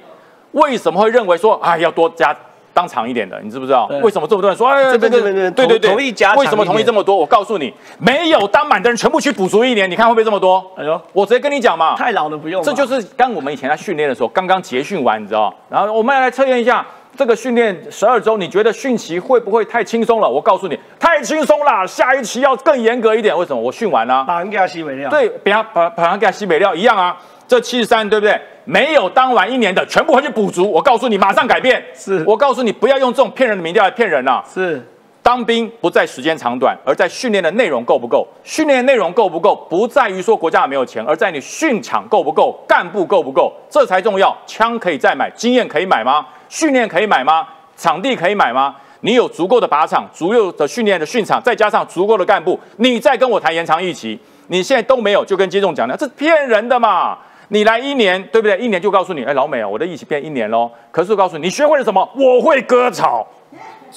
为什么会认为说，哎，要多加当长一点的，你知不知道对？为什么这么多人说，哎，这边个对对对，同意加强为什么同意这么多？我告诉你，没有当满的人全部去补足一年，你看会不会这么多？哎呦，我直接跟你讲嘛，太老了不用嘛。这就是刚我们以前在训练的时候，刚刚结训完，你知道？然后我们来测验一下这个训练十二周，你觉得训期会不会太轻松了？我告诉你，太轻松了，下一期要更严格一点。为什么？我训完了、把人给他吸尾料。对，把把他给他西北料一样啊。这七十三对不对？没有当完一年的，全部回去补足。我告诉你，马上改变。是我告诉你，不要用这种骗人的民调来骗人啊！是当兵不在时间长短，而在训练的内容够不够。训练的内容够不够，不在于说国家有没有钱，而在你训场够不够，干部够不够，这才重要。枪可以再买，经验可以买吗？训练可以买吗？场地可以买吗？你有足够的靶场、足够的训练的训场，再加上足够的干部，你再跟我谈延长役期，你现在都没有，就跟接种讲的，这骗人的嘛！你来一年，对不对？一年就告诉你，哎，老美啊，我的役期变一年喽。可是我告诉你，你学会了什么？我会割草，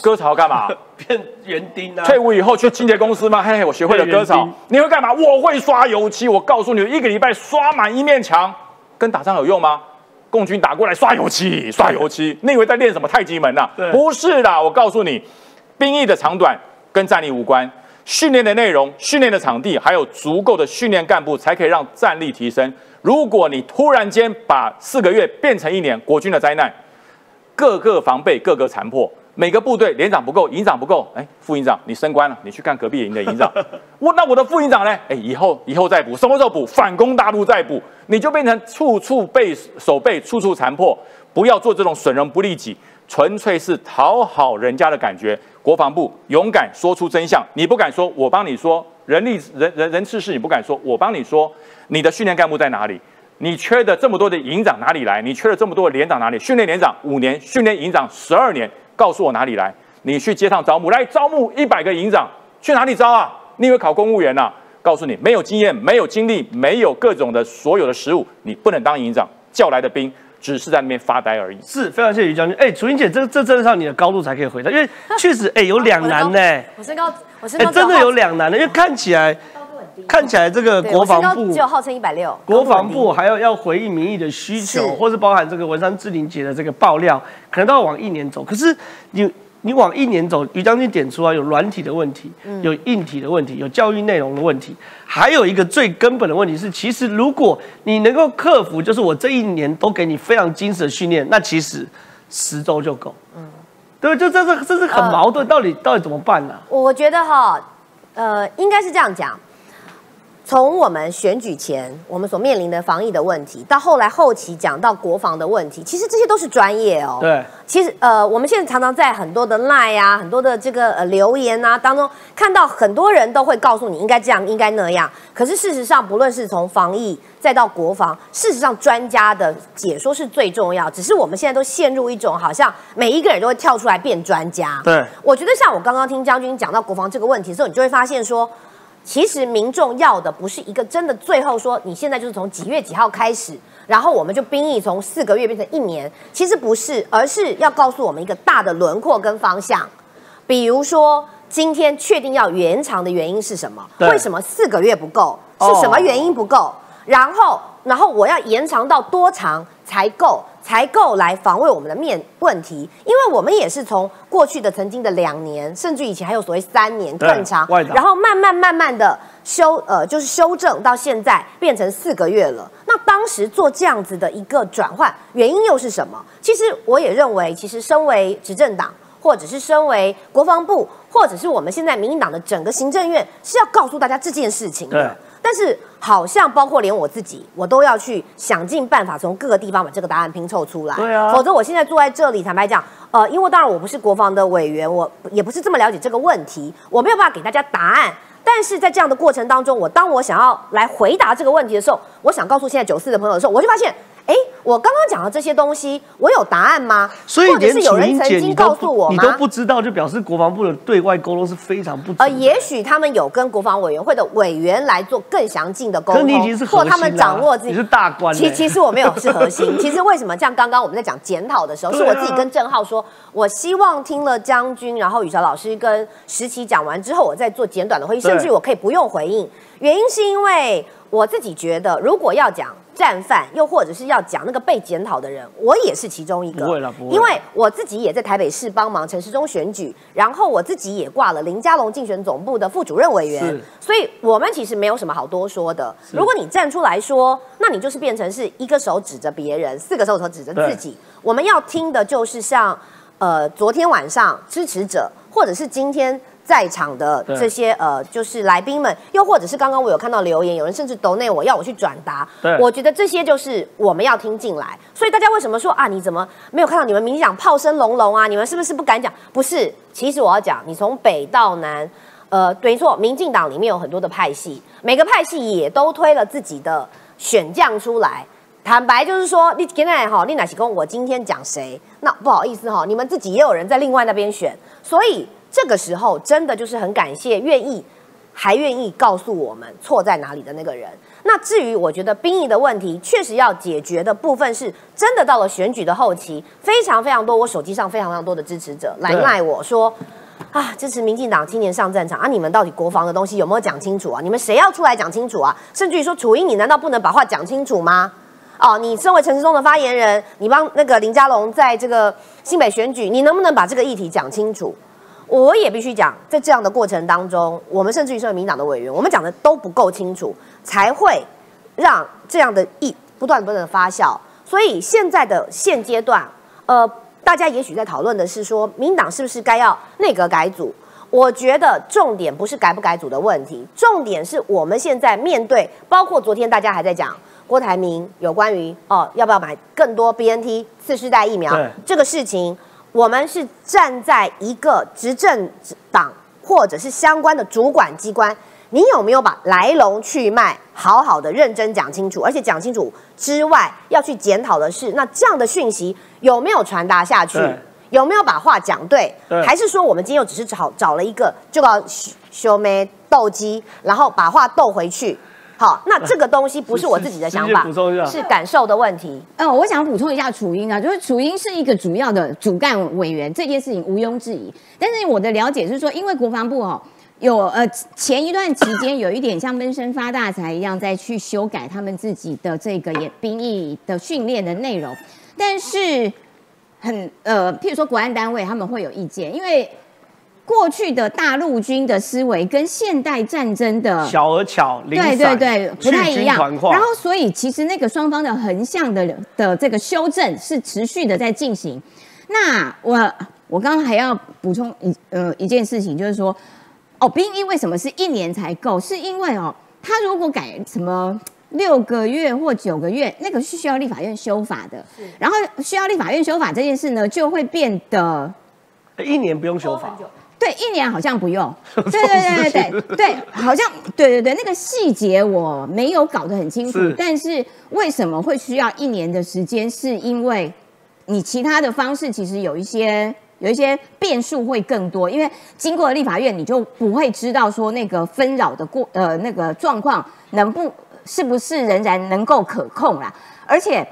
割草干嘛？变园丁啊。退伍以后去清洁公司吗？嘿嘿，我学会了割草。你会干嘛？我会刷油漆。我告诉你，一个礼拜刷满一面墙，跟打仗有用吗？共军打过来刷油漆，刷油漆，你以为在练什么太极门呐、对不是的，我告诉你，兵役的长短跟战力无关，训练的内容、训练的场地，还有足够的训练干部，才可以让战力提升。如果你突然间把四个月变成一年，国军的灾难，各个防备，各个残破。每个部队连长不够，营长不够，哎，副营长你升官了，你去干隔壁营的营长。我那我的副营长呢？哎，以后以后再补，什么时候补？反攻大陆再补，你就变成处处被守备，处处残破。不要做这种损人不利己，纯粹是讨好人家的感觉。国防部勇敢说出真相，你不敢说，我帮你说。人力人人人事事你不敢说，我帮你说。你的训练干部在哪里？你缺的这么多的营长哪里来？你缺了这么多的连长哪里？训练连长五年，训练营长十二年，告诉我哪里来？你去街上招募，来招募一百个营长，去哪里招啊？你以为考公务员呐、告诉你，没有经验，没有经历，没有各种的所有的实务，你不能当营长。叫来的兵只是在那边发呆而已。是非常谢谢于将军。哎，楚英姐，这这真的上你的高度才可以回答，因为 确实哎有两难呢。我身高，我身哎，高真的有两难呢，因为看起来看起来这个对国防部我身高只有号称一百六，国防部还要要回应民意的需求，或是包含这个文山志玲姐的这个爆料，可能都要往一年走。可是你你往一年走，于将军点出啊有软体的问题，有硬体的问题，有教育内容的问题，还有一个最根本的问题是，其实如果你能够克服，就是我这一年都给你非常精实的训练，那其实十周就够。嗯，对，就这是这是很矛盾，到底到底怎么办呢、我觉得哈，呃，应该是这样讲。从我们选举前，我们所面临的防疫的问题，到后来后期讲到国防的问题，其实这些都是专业哦。对，其实呃，我们现在常常在很多的 line 啊，很多的这个呃留言啊当中，看到很多人都会告诉你应该这样，应该那样。可是事实上，不论是从防疫再到国防，事实上专家的解说是最重要。只是我们现在都陷入一种好像每一个人都会跳出来变专家。对我觉得像我刚刚听将军讲到国防这个问题的时候，你就会发现说。其实民众要的不是一个真的最后说你现在就是从几月几号开始，然后我们就兵役从四个月变成一年，其实不是，而是要告诉我们一个大的轮廓跟方向。比如说，今天确定要延长的原因是什么？为什么四个月不够？哦是什么原因不够？然后，然后我要延长到多长才够？才够来防卫我们的面问题？因为我们也是从过去的曾经的两年，甚至以前还有所谓三年对更长然后慢慢慢慢的修呃，就是修正到现在变成四个月了。那当时做这样子的一个转换，原因又是什么？其实我也认为，其实身为执政党。或者是身为国防部，或者是我们现在民进党的整个行政院，是要告诉大家这件事情的对。但是好像包括连我自己，我都要去想尽办法从各个地方把这个答案拼凑出来。对啊否则我现在坐在这里，坦白讲，呃，因为当然我不是国防的委员，我也不是这么了解这个问题，我没有办法给大家答案。但是在这样的过程当中，我当我想要来回答这个问题的时候，我想告诉现在九四的朋友的时候，我就发现，哎，我刚刚讲的这些东西，我有答案吗？所以或者是有连楚人曾经英姐你都告诉我吗？不你都不知道，就表示国防部的对外沟通是非常不足。呃，也许他们有跟国防委员会的委员来做更详尽的沟通，可你已经是或他们掌握自己。你是大官欸其其实我没有是核心。其实为什么像刚刚我们在讲检讨的时候，是我自己跟郑浩说，我希望听了将军，然后雨乔老师跟石琪讲完之后，我再做简短的回应，甚至我可以不用回应。原因是因为我自己觉得，如果要讲战犯，又或者是要讲那个被检讨的人，我也是其中一个。不会了不会因为我自己也在台北市帮忙陈时中选举，然后我自己也挂了林佳龙竞选总部的副主任委员，所以我们其实没有什么好多说的。如果你站出来说，那你就是变成是一个手指着别人，四个手指着自己。我们要听的就是像呃昨天晚上支持者，或者是今天。在场的对这些呃，就是来宾们，又或者是刚刚我有看到留言，有人甚至抖内我要我去转达对，我觉得这些就是我们要听进来。所以大家为什么说啊，你怎么没有看到你们民进党炮声隆隆啊？你们是不是不敢讲？不是，其实我要讲，你从北到南，呃，没错，民进党里面有很多的派系，每个派系也都推了自己的选将出来。坦白就是说，你今天哈，你哪是跟我今天讲谁？那不好意思哈，你们自己也有人在另外那边选，所以这个时候真的就是很感谢愿意还愿意告诉我们错在哪里的那个人。那至于我觉得兵役的问题，确实要解决的部分是真的到了选举的后期，非常非常多，我手机上非常非常多的支持者来对赖我说。啊，支持民进党青年上战场啊！你们到底国防的东西有没有讲清楚啊？你们谁要出来讲清楚啊？甚至于说，楚英，你难道不能把话讲清楚吗？哦，你身为陈时中的发言人，你帮那个林佳龙在这个新北选举，你能不能把这个议题讲清楚？我也必须讲，在这样的过程当中，我们甚至于身为民党的委员，我们讲的都不够清楚，才会让这样的议不断不断的发酵。所以现在的现阶段，呃，大家也许在讨论的是说，民党是不是该要内阁改组？我觉得重点不是改不改组的问题，重点是我们现在面对，包括昨天大家还在讲郭台铭有关于哦要不要买更多 BNT 次世代疫苗这个事情，我们是站在一个执政党或者是相关的主管机关，你有没有把来龙去脉好好的认真讲清楚？而且讲清楚之外，要去检讨的是，那这样的讯息有没有传达下去？有没有把话讲对？对还是说我们今天又只是找找了一个就要修修眉斗鸡，然后把话斗回去？好，那这个东西不是我自己的想法是感受的问题。呃，我想补充一下楚英啊，就是楚英是一个主要的主干委员，这件事情毋庸置疑。但是我的了解是说，因为国防部哦有呃前一段期间有一点像闷声发大财一样，在去修改他们自己的这个演兵役的训练的内容，但是很呃，譬如说国安单位他们会有意见，因为过去的大陆军的思维跟现代战争的小而巧，对对对，不太一样。然后，所以其实那个双方的横向的的这个修正是持续的在进行。那我我刚刚还要补充一呃一件事情，就是说，哦，兵役为什么是一年才够？是因为哦，他如果改什么。六个月或九个月，那个是需要立法院修法的。然后需要立法院修法这件事呢，就会变得一年不用修法，对，一年好像不用。对对对对对对，好像对对对，那个细节我没有搞得很清楚是。但是为什么会需要一年的时间？是因为你其他的方式其实有一些有一些变数会更多，因为经过立法院，你就不会知道说那个纷扰的过呃那个状况能不是不是仍然能够可控啦，而且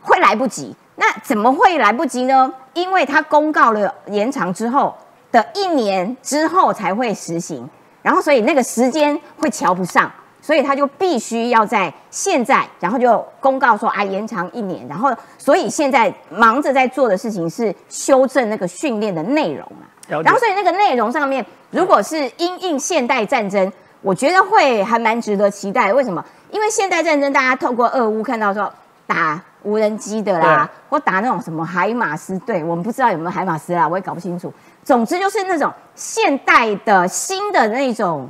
会来不及。那怎么会来不及呢？因为他公告了延长之后的一年之后才会实行，然后所以那个时间会瞧不上，所以他就必须要在现在，然后就公告说啊延长一年，然后所以现在忙着在做的事情是修正那个训练的内容嘛。然后所以那个内容上面，如果是因应现代战争，我觉得会还蛮值得期待。为什么？因为现代战争大家透过俄乌看到说打无人机的啦，或打那种什么海马斯对，我们不知道有没有海马斯啦，我也搞不清楚。总之就是那种现代的新的那种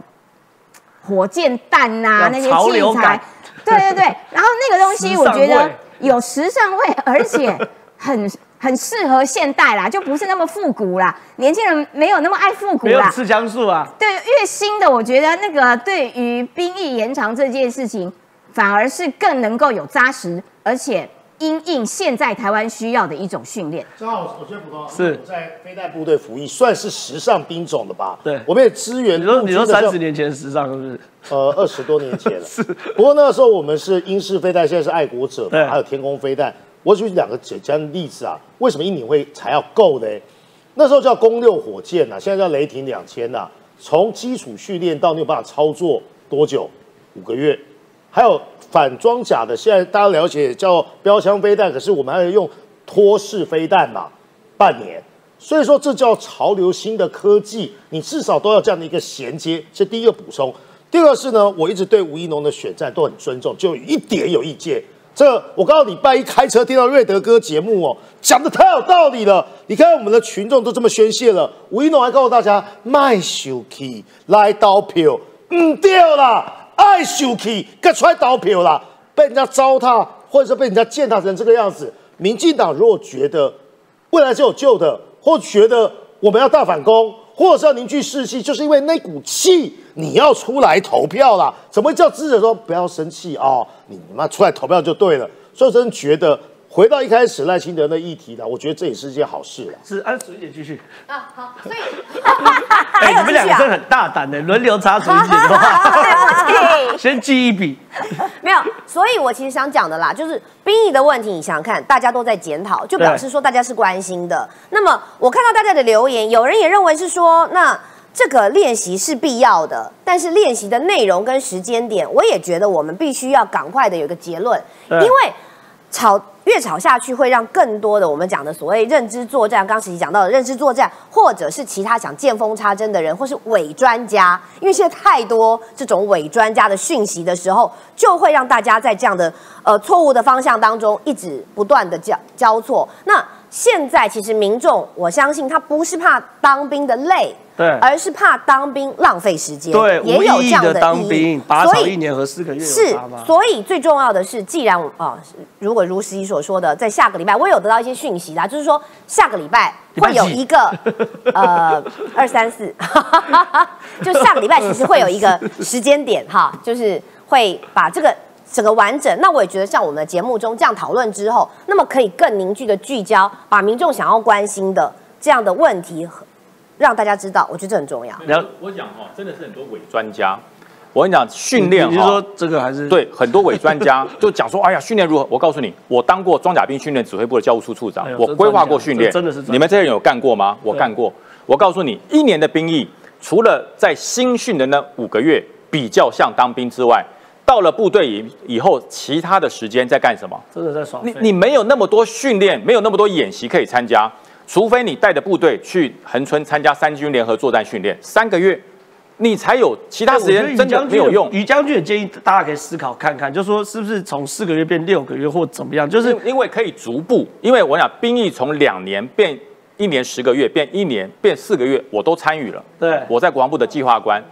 火箭弹呐、要那些器材 对对对。然后那个东西，我觉得有时尚味，而且很 很适合现代啦，就不是那么复古啦。年轻人没有那么爱复古啦。没有刺枪术啊，对，越新的，我觉得那个对于兵役延长这件事情，反而是更能够有扎实，而且因应现在台湾需要的一种训练。正好我先补充，是我在飞弹部队服役，算是时尚兵种的吧？对我们也支援你说你说三十年前的时尚是不是？呃，二十多年前了。是。不过那个时候我们是英式飞弹，现在是爱国者还有天空飞弹。我举两个简单的例子啊，为什么一年会才要够呢？那时候叫攻六火箭呐、啊，现在叫雷霆两千呐。从基础训练到你有办法操作多久？五个月。还有反装甲的，现在大家了解叫标枪飞弹，可是我们还要用托式飞弹嘛，半年。所以说这叫潮流新的科技，你至少都要这样的一个衔接，是第一个补充。第二个是呢，我一直对吴一农的选战都很尊重，就一点有意见。这我告诉你拜一开车听到瑞德哥节目哦，讲的太有道理了。你看我们的群众都这么宣泄了，吴一农还告诉大家卖手气来投票，唔对啦，爱手气该出来投票啦，被人家糟蹋或者是被人家践踏成这个样子。民进党如果觉得未来是有救的，或觉得我们要大反攻，或者是要凝聚士气，就是因为那股气，你要出来投票啦。怎么叫支持者说不要生气哦？你妈出来投票就对了。所以真觉得回到一开始赖清德的议题呢，我觉得这也是一件好事了。是按水姐继续。啊，好，所以 哎、你们两个真的很大胆的，轮流插水姐的话，先记一笔。没有，所以我其实想讲的啦，就是兵役的问题，你想想看，大家都在检讨，就表示说大家是关心的。那么我看到大家的留言，有人也认为是说，那这个练习是必要的，但是练习的内容跟时间点，我也觉得我们必须要赶快的有一个结论，因对为吵越吵下去，会让更多的我们讲的所谓认知作战，刚实习讲到的认知作战，或者是其他想见缝插针的人，或是伪专家，因为现在太多这种伪专家的讯息的时候，就会让大家在这样的呃错误的方向当中一直不断的交交错。那现在其实民众，我相信他不是怕当兵的累。对。而是怕当兵浪费时间，对，也有这样的的当兵，拔所以草一年和四个月有是所以最重要的是，既然啊，如果如十一所说的，在下个礼拜，我有得到一些讯息啦，就是说下个礼拜会有一个呃 二三四，就下个礼拜其实会有一个时间点哈，就是会把这个。整个完整，那我也觉得像我们的节目中这样讨论之后，那么可以更凝聚的聚焦，把民众想要关心的这样的问题，让大家知道，我觉得这很重要。然后我讲哈，真的是很多伪专家。我跟你讲，训练哈你是说，这个还是对很多伪专家 就讲说，哎呀，训练如何？我告诉你，我当过装甲兵训练指挥部的教务处处长哎，我规划过训练，真的是你们这些人有干过吗？我对干过。我告诉你，一年的兵役，除了在新训的那五个月比较像当兵之外，到了部队以以后，其他的时间在干什么？真的在耍？你你没有那么多训练，没有那么多演习可以参加，除非你带着部队去横村参加三军联合作战训练三个月，你才有其他时间真的没有用。于将军也建议大家可以思考看看，就说是不是从四个月变六个月或怎么样，就是因因为可以逐步，因为我想兵役从两年变一年十个月，变一年变四个月，我都参与了。对我在国防部的计划官，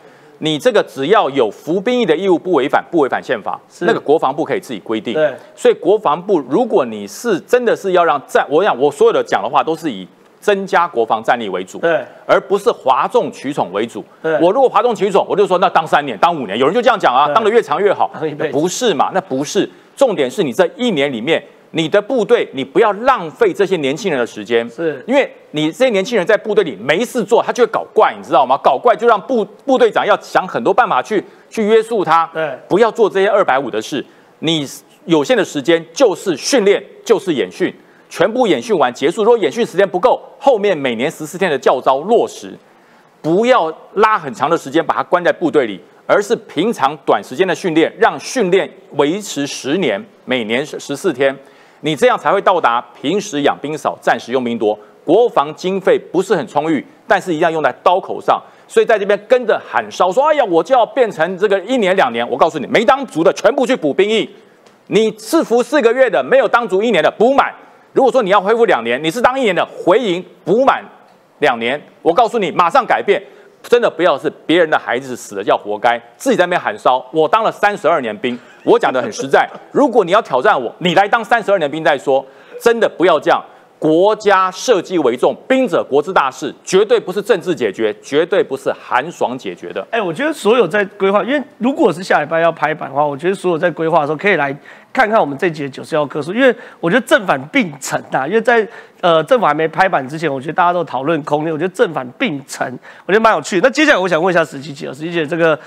你这个只要有服兵役的义务不违反不违反宪法，是那个国防部可以自己规定。对，所以国防部如果你是真的是要让战，我想我所有的讲的话都是以增加国防战力为主，对，而不是哗众取宠为主。对我如果哗众取宠，我就说那当三年、当五年，有人就这样讲啊，对当的越长越好不是嘛？那不是，重点是你这一年里面。你的部队，你不要浪费这些年轻人的时间，是因为你这些年轻人在部队里没事做，他就会搞怪，你知道吗？搞怪就让部部队长要想很多办法去去约束他，对不要做这些二百五的事。你有限的时间就是训练，就是演训，全部演训完结束。如果演训时间不够，后面每年十四天的教招落实，不要拉很长的时间把他关在部队里，而是平常短时间的训练，让训练维持十年，每年十四天，你这样才会到达平时养兵少，战时用兵多。国防经费不是很充裕，但是一样用在刀口上，所以在这边跟着喊烧说：“哎呀，我就要变成这个一年两年。”我告诉你，没当足的全部去补兵役。你是服四个月的，没有当足一年的补满。如果说你要恢复两年，你是当一年的回营补满两年。我告诉你，马上改变，真的不要是别人的孩子死了叫活该，自己在那边喊烧。我当了三十二年兵，我讲的很实在。如果你要挑战我，你来当三十二年兵再说。真的不要这样。国家社稷为重，兵者国之大事，绝对不是政治解决，绝对不是韩爽解决的。哎，我觉得所有在规划，因为如果是下礼拜要拍板的话，我觉得所有在规划的时候可以来看看我们这节九十幺课数，因为我觉得正反并成啊。因为在呃政府还没拍板之前，我觉得大家都讨论空间，我觉得正反并成，我觉得蛮有趣。那接下来我想问一下史琪姐，十七姐这个。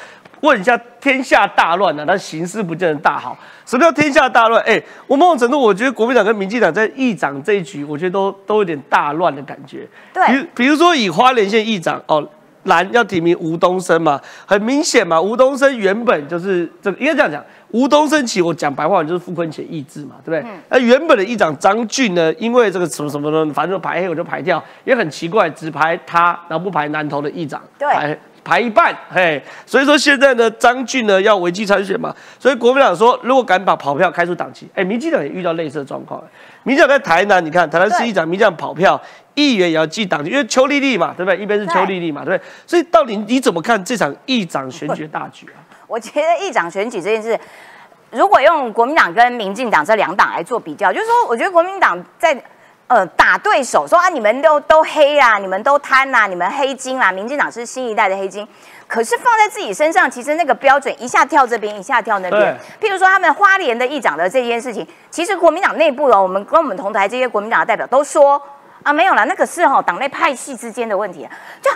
问一下，天下大乱了，但形势不见得大好。什么叫天下大乱？哎，我某种程度，我觉得国民党跟民进党在议长这一局，我觉得都都有点大乱的感觉。对，比比如说以花莲县议长哦，蓝要提名吴东升嘛，很明显嘛，吴东升原本就是这个，应该这样讲，吴东升其实我讲白话就是傅昆萁意志嘛，对不对？那原本的议长张俊呢，因为这个什么什么的，反正排黑我就排掉，也很奇怪，只排他，然后不排南投的议长。对。排一半，嘿，所以说现在呢，张俊呢要违纪参选嘛，所以国民党说，如果敢把跑票开出党籍，哎，民进党也遇到类似的状况，民进党在台南，你看台南市议长，民进党跑票，议员也要记党籍，因为邱丽丽嘛，对不对？一边是邱丽丽嘛，对不对？所以到底你怎么看这场议长选举大局啊？我觉得议长选举这件事，如果用国民党跟民进党这两党来做比较，就是说，我觉得国民党在。呃，打对手说啊，你们都都黑啊，你们都贪呐，你们黑金啦，民进党是新一代的黑金。可是放在自己身上，其实那个标准一下跳这边，一下跳那边。譬如说他们花莲的议长的这件事情，其实国民党内部哦，我们跟我们同台这些国民党的代表都说啊，没有啦，那个是哈党内派系之间的问题，就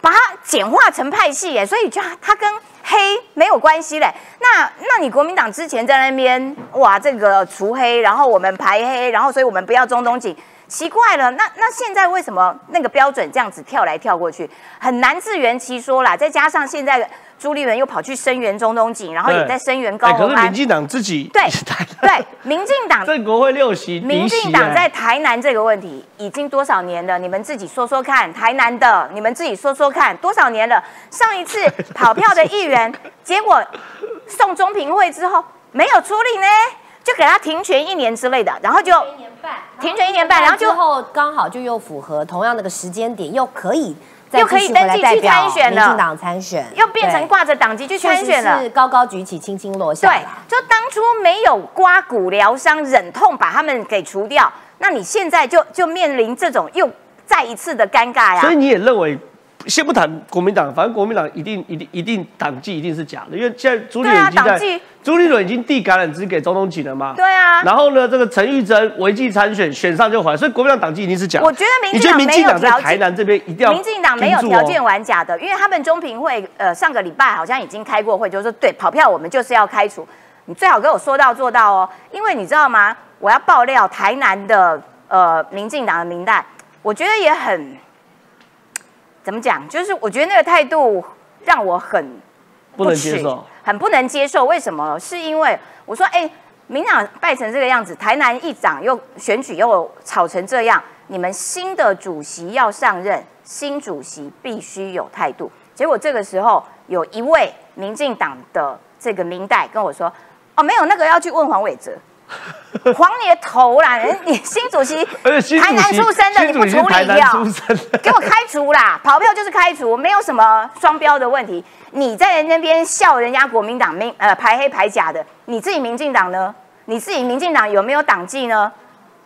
把它简化成派系耶，所以就他跟。黑没有关系嘞，那那你国民党之前在那边哇，这个除黑，然后我们排黑，然后所以我们不要中东锦，奇怪了，那那现在为什么那个标准这样子跳来跳过去，很难自圆其说啦，再加上现在。朱立伦又跑去声援中东锦，然后也在声援高虹安。可是民进党自己对 对，民进党在国会六席，民进党在台南这个问题已经多少年了？你们自己说说看，台南的你们自己说说看，多少年了？上一次 跑票的议员，结果送中评会之后没有出力呢，就给他停权一年之类的，然后就一年半，停权一年半，然后就后刚好就又符合同样那个时间点，又可以。又可以登记去参选了，民进党参选，又变成挂着党籍去参选了，是高高举起，轻轻落下。对，就当初没有刮骨疗伤，忍痛把他们给除掉，那你现在就就面临这种又再一次的尴尬呀。所以你也认为？先不谈国民党，反正国民党一定一定一定党纪一定是假的，因为现在朱立伦已经在朱立伦已经递橄榄枝给周东锦了嘛。对啊。然后呢，这个陈玉珍违纪参选，选上就还，所以国民党党纪一定是假的。我觉得民进党没有在台南这边一定要。民进党没有条件玩假的，因为他们中评会呃上个礼拜好像已经开过会，就是说对跑票我们就是要开除，你最好给我说到做到哦，因为你知道吗？我要爆料台南的呃民进党的名单，我觉得也很。怎么讲？就是我觉得那个态度让我很不能接受，很不能接受。为什么？是因为我说，哎，民党败成这个样子，台南议长又选举又吵成这样，你们新的主席要上任，新主席必须有态度。结果这个时候，有一位民进党的这个明代跟我说，哦，没有那个要去问黄伟哲。黄你的头啦！人你新主席 台南出生的，你不处理掉，给我开除啦！跑票就是开除，没有什么双标的问题。你在那边笑人家国民党民呃排黑排假的，你自己民进党呢？你自己民进党有没有党纪呢？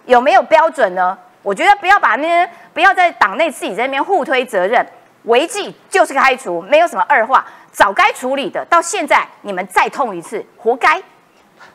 有没有标准呢？我觉得不要把那些不要在党内自己在那边互推责任，违纪就是开除，没有什么二话，早该处理的，到现在你们再痛一次，活该。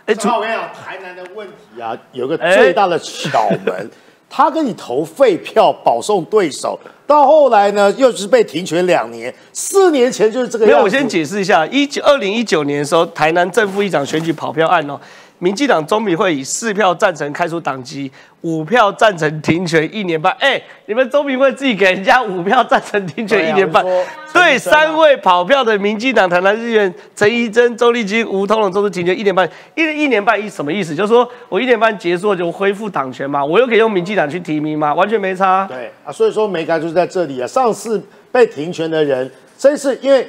哎，主要我跟你讲，台南的问题啊，有个最大的巧门，他跟你投废票保送对手，到后来呢，又是被停权两年，四年前就是这个样子。没有，我先解释一下，一九二零一九年的时候，台南正副议长选举跑票案哦。民进党中评会以四票赞成开除党籍，五票赞成停权一年半。哎，你们中评会自己给人家五票赞成停权一年半，对三位跑票的民进党台南议员陈怡贞、周立金、吴通龙都是停权一年半。一一年半一什么意思？就是说我一年半结束就恢复党权嘛，我又可以用民进党去提名嘛？完全没差。对啊，所以说没改就是在这里啊。上次被停权的人，这次因为。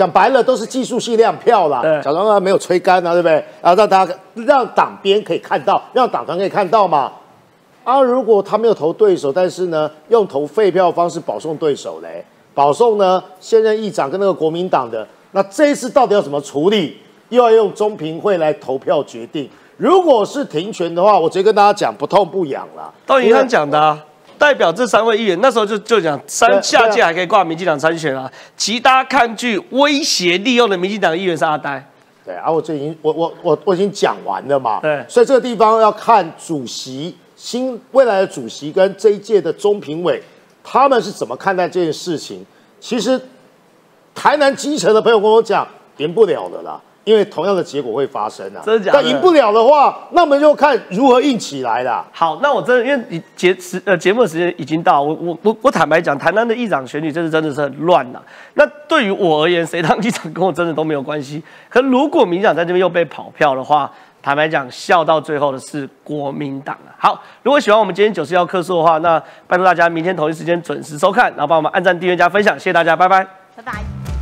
讲白了都是技术性量票啦，假装他没有吹干啊，对不对？然后让大家让党边可以看到，让党团可以看到嘛。啊，如果他没有投对手，但是呢用投废票方式保送对手嘞，保送呢现任议长跟那个国民党的，那这一次到底要怎么处理？又要用中评会来投票决定。如果是停权的话，我直接跟大家讲，不痛不痒啦。到银行讲的、啊，代表这三位议员那时候就就讲，三下届还可以挂民进党参选啊。其他抗拒、威胁、利用的民进党议员是阿呆。对啊，我这已经我我我我已经讲完了嘛。对所以这个地方要看主席新未来的主席跟这一届的中评委他们是怎么看待这件事情。其实台南基层的朋友跟我讲，赢不了的啦。因为同样的结果会发生啊，真的假的但赢不了的话，那我们就看如何硬起来啦。好，那我真的因为你节时呃节目的时间已经到，我我我我坦白讲，台南的议长选举这次真的是很乱呐、那对于我而言，谁当议长跟我真的都没有关系。可如果民进党在这边又被跑票的话，坦白讲，笑到最后的是国民党啊。好，如果喜欢我们今天九十要客诉的话，那拜托大家明天同一时间准时收看，然后帮我们按赞、订阅、加分享，谢谢大家，拜拜。拜拜。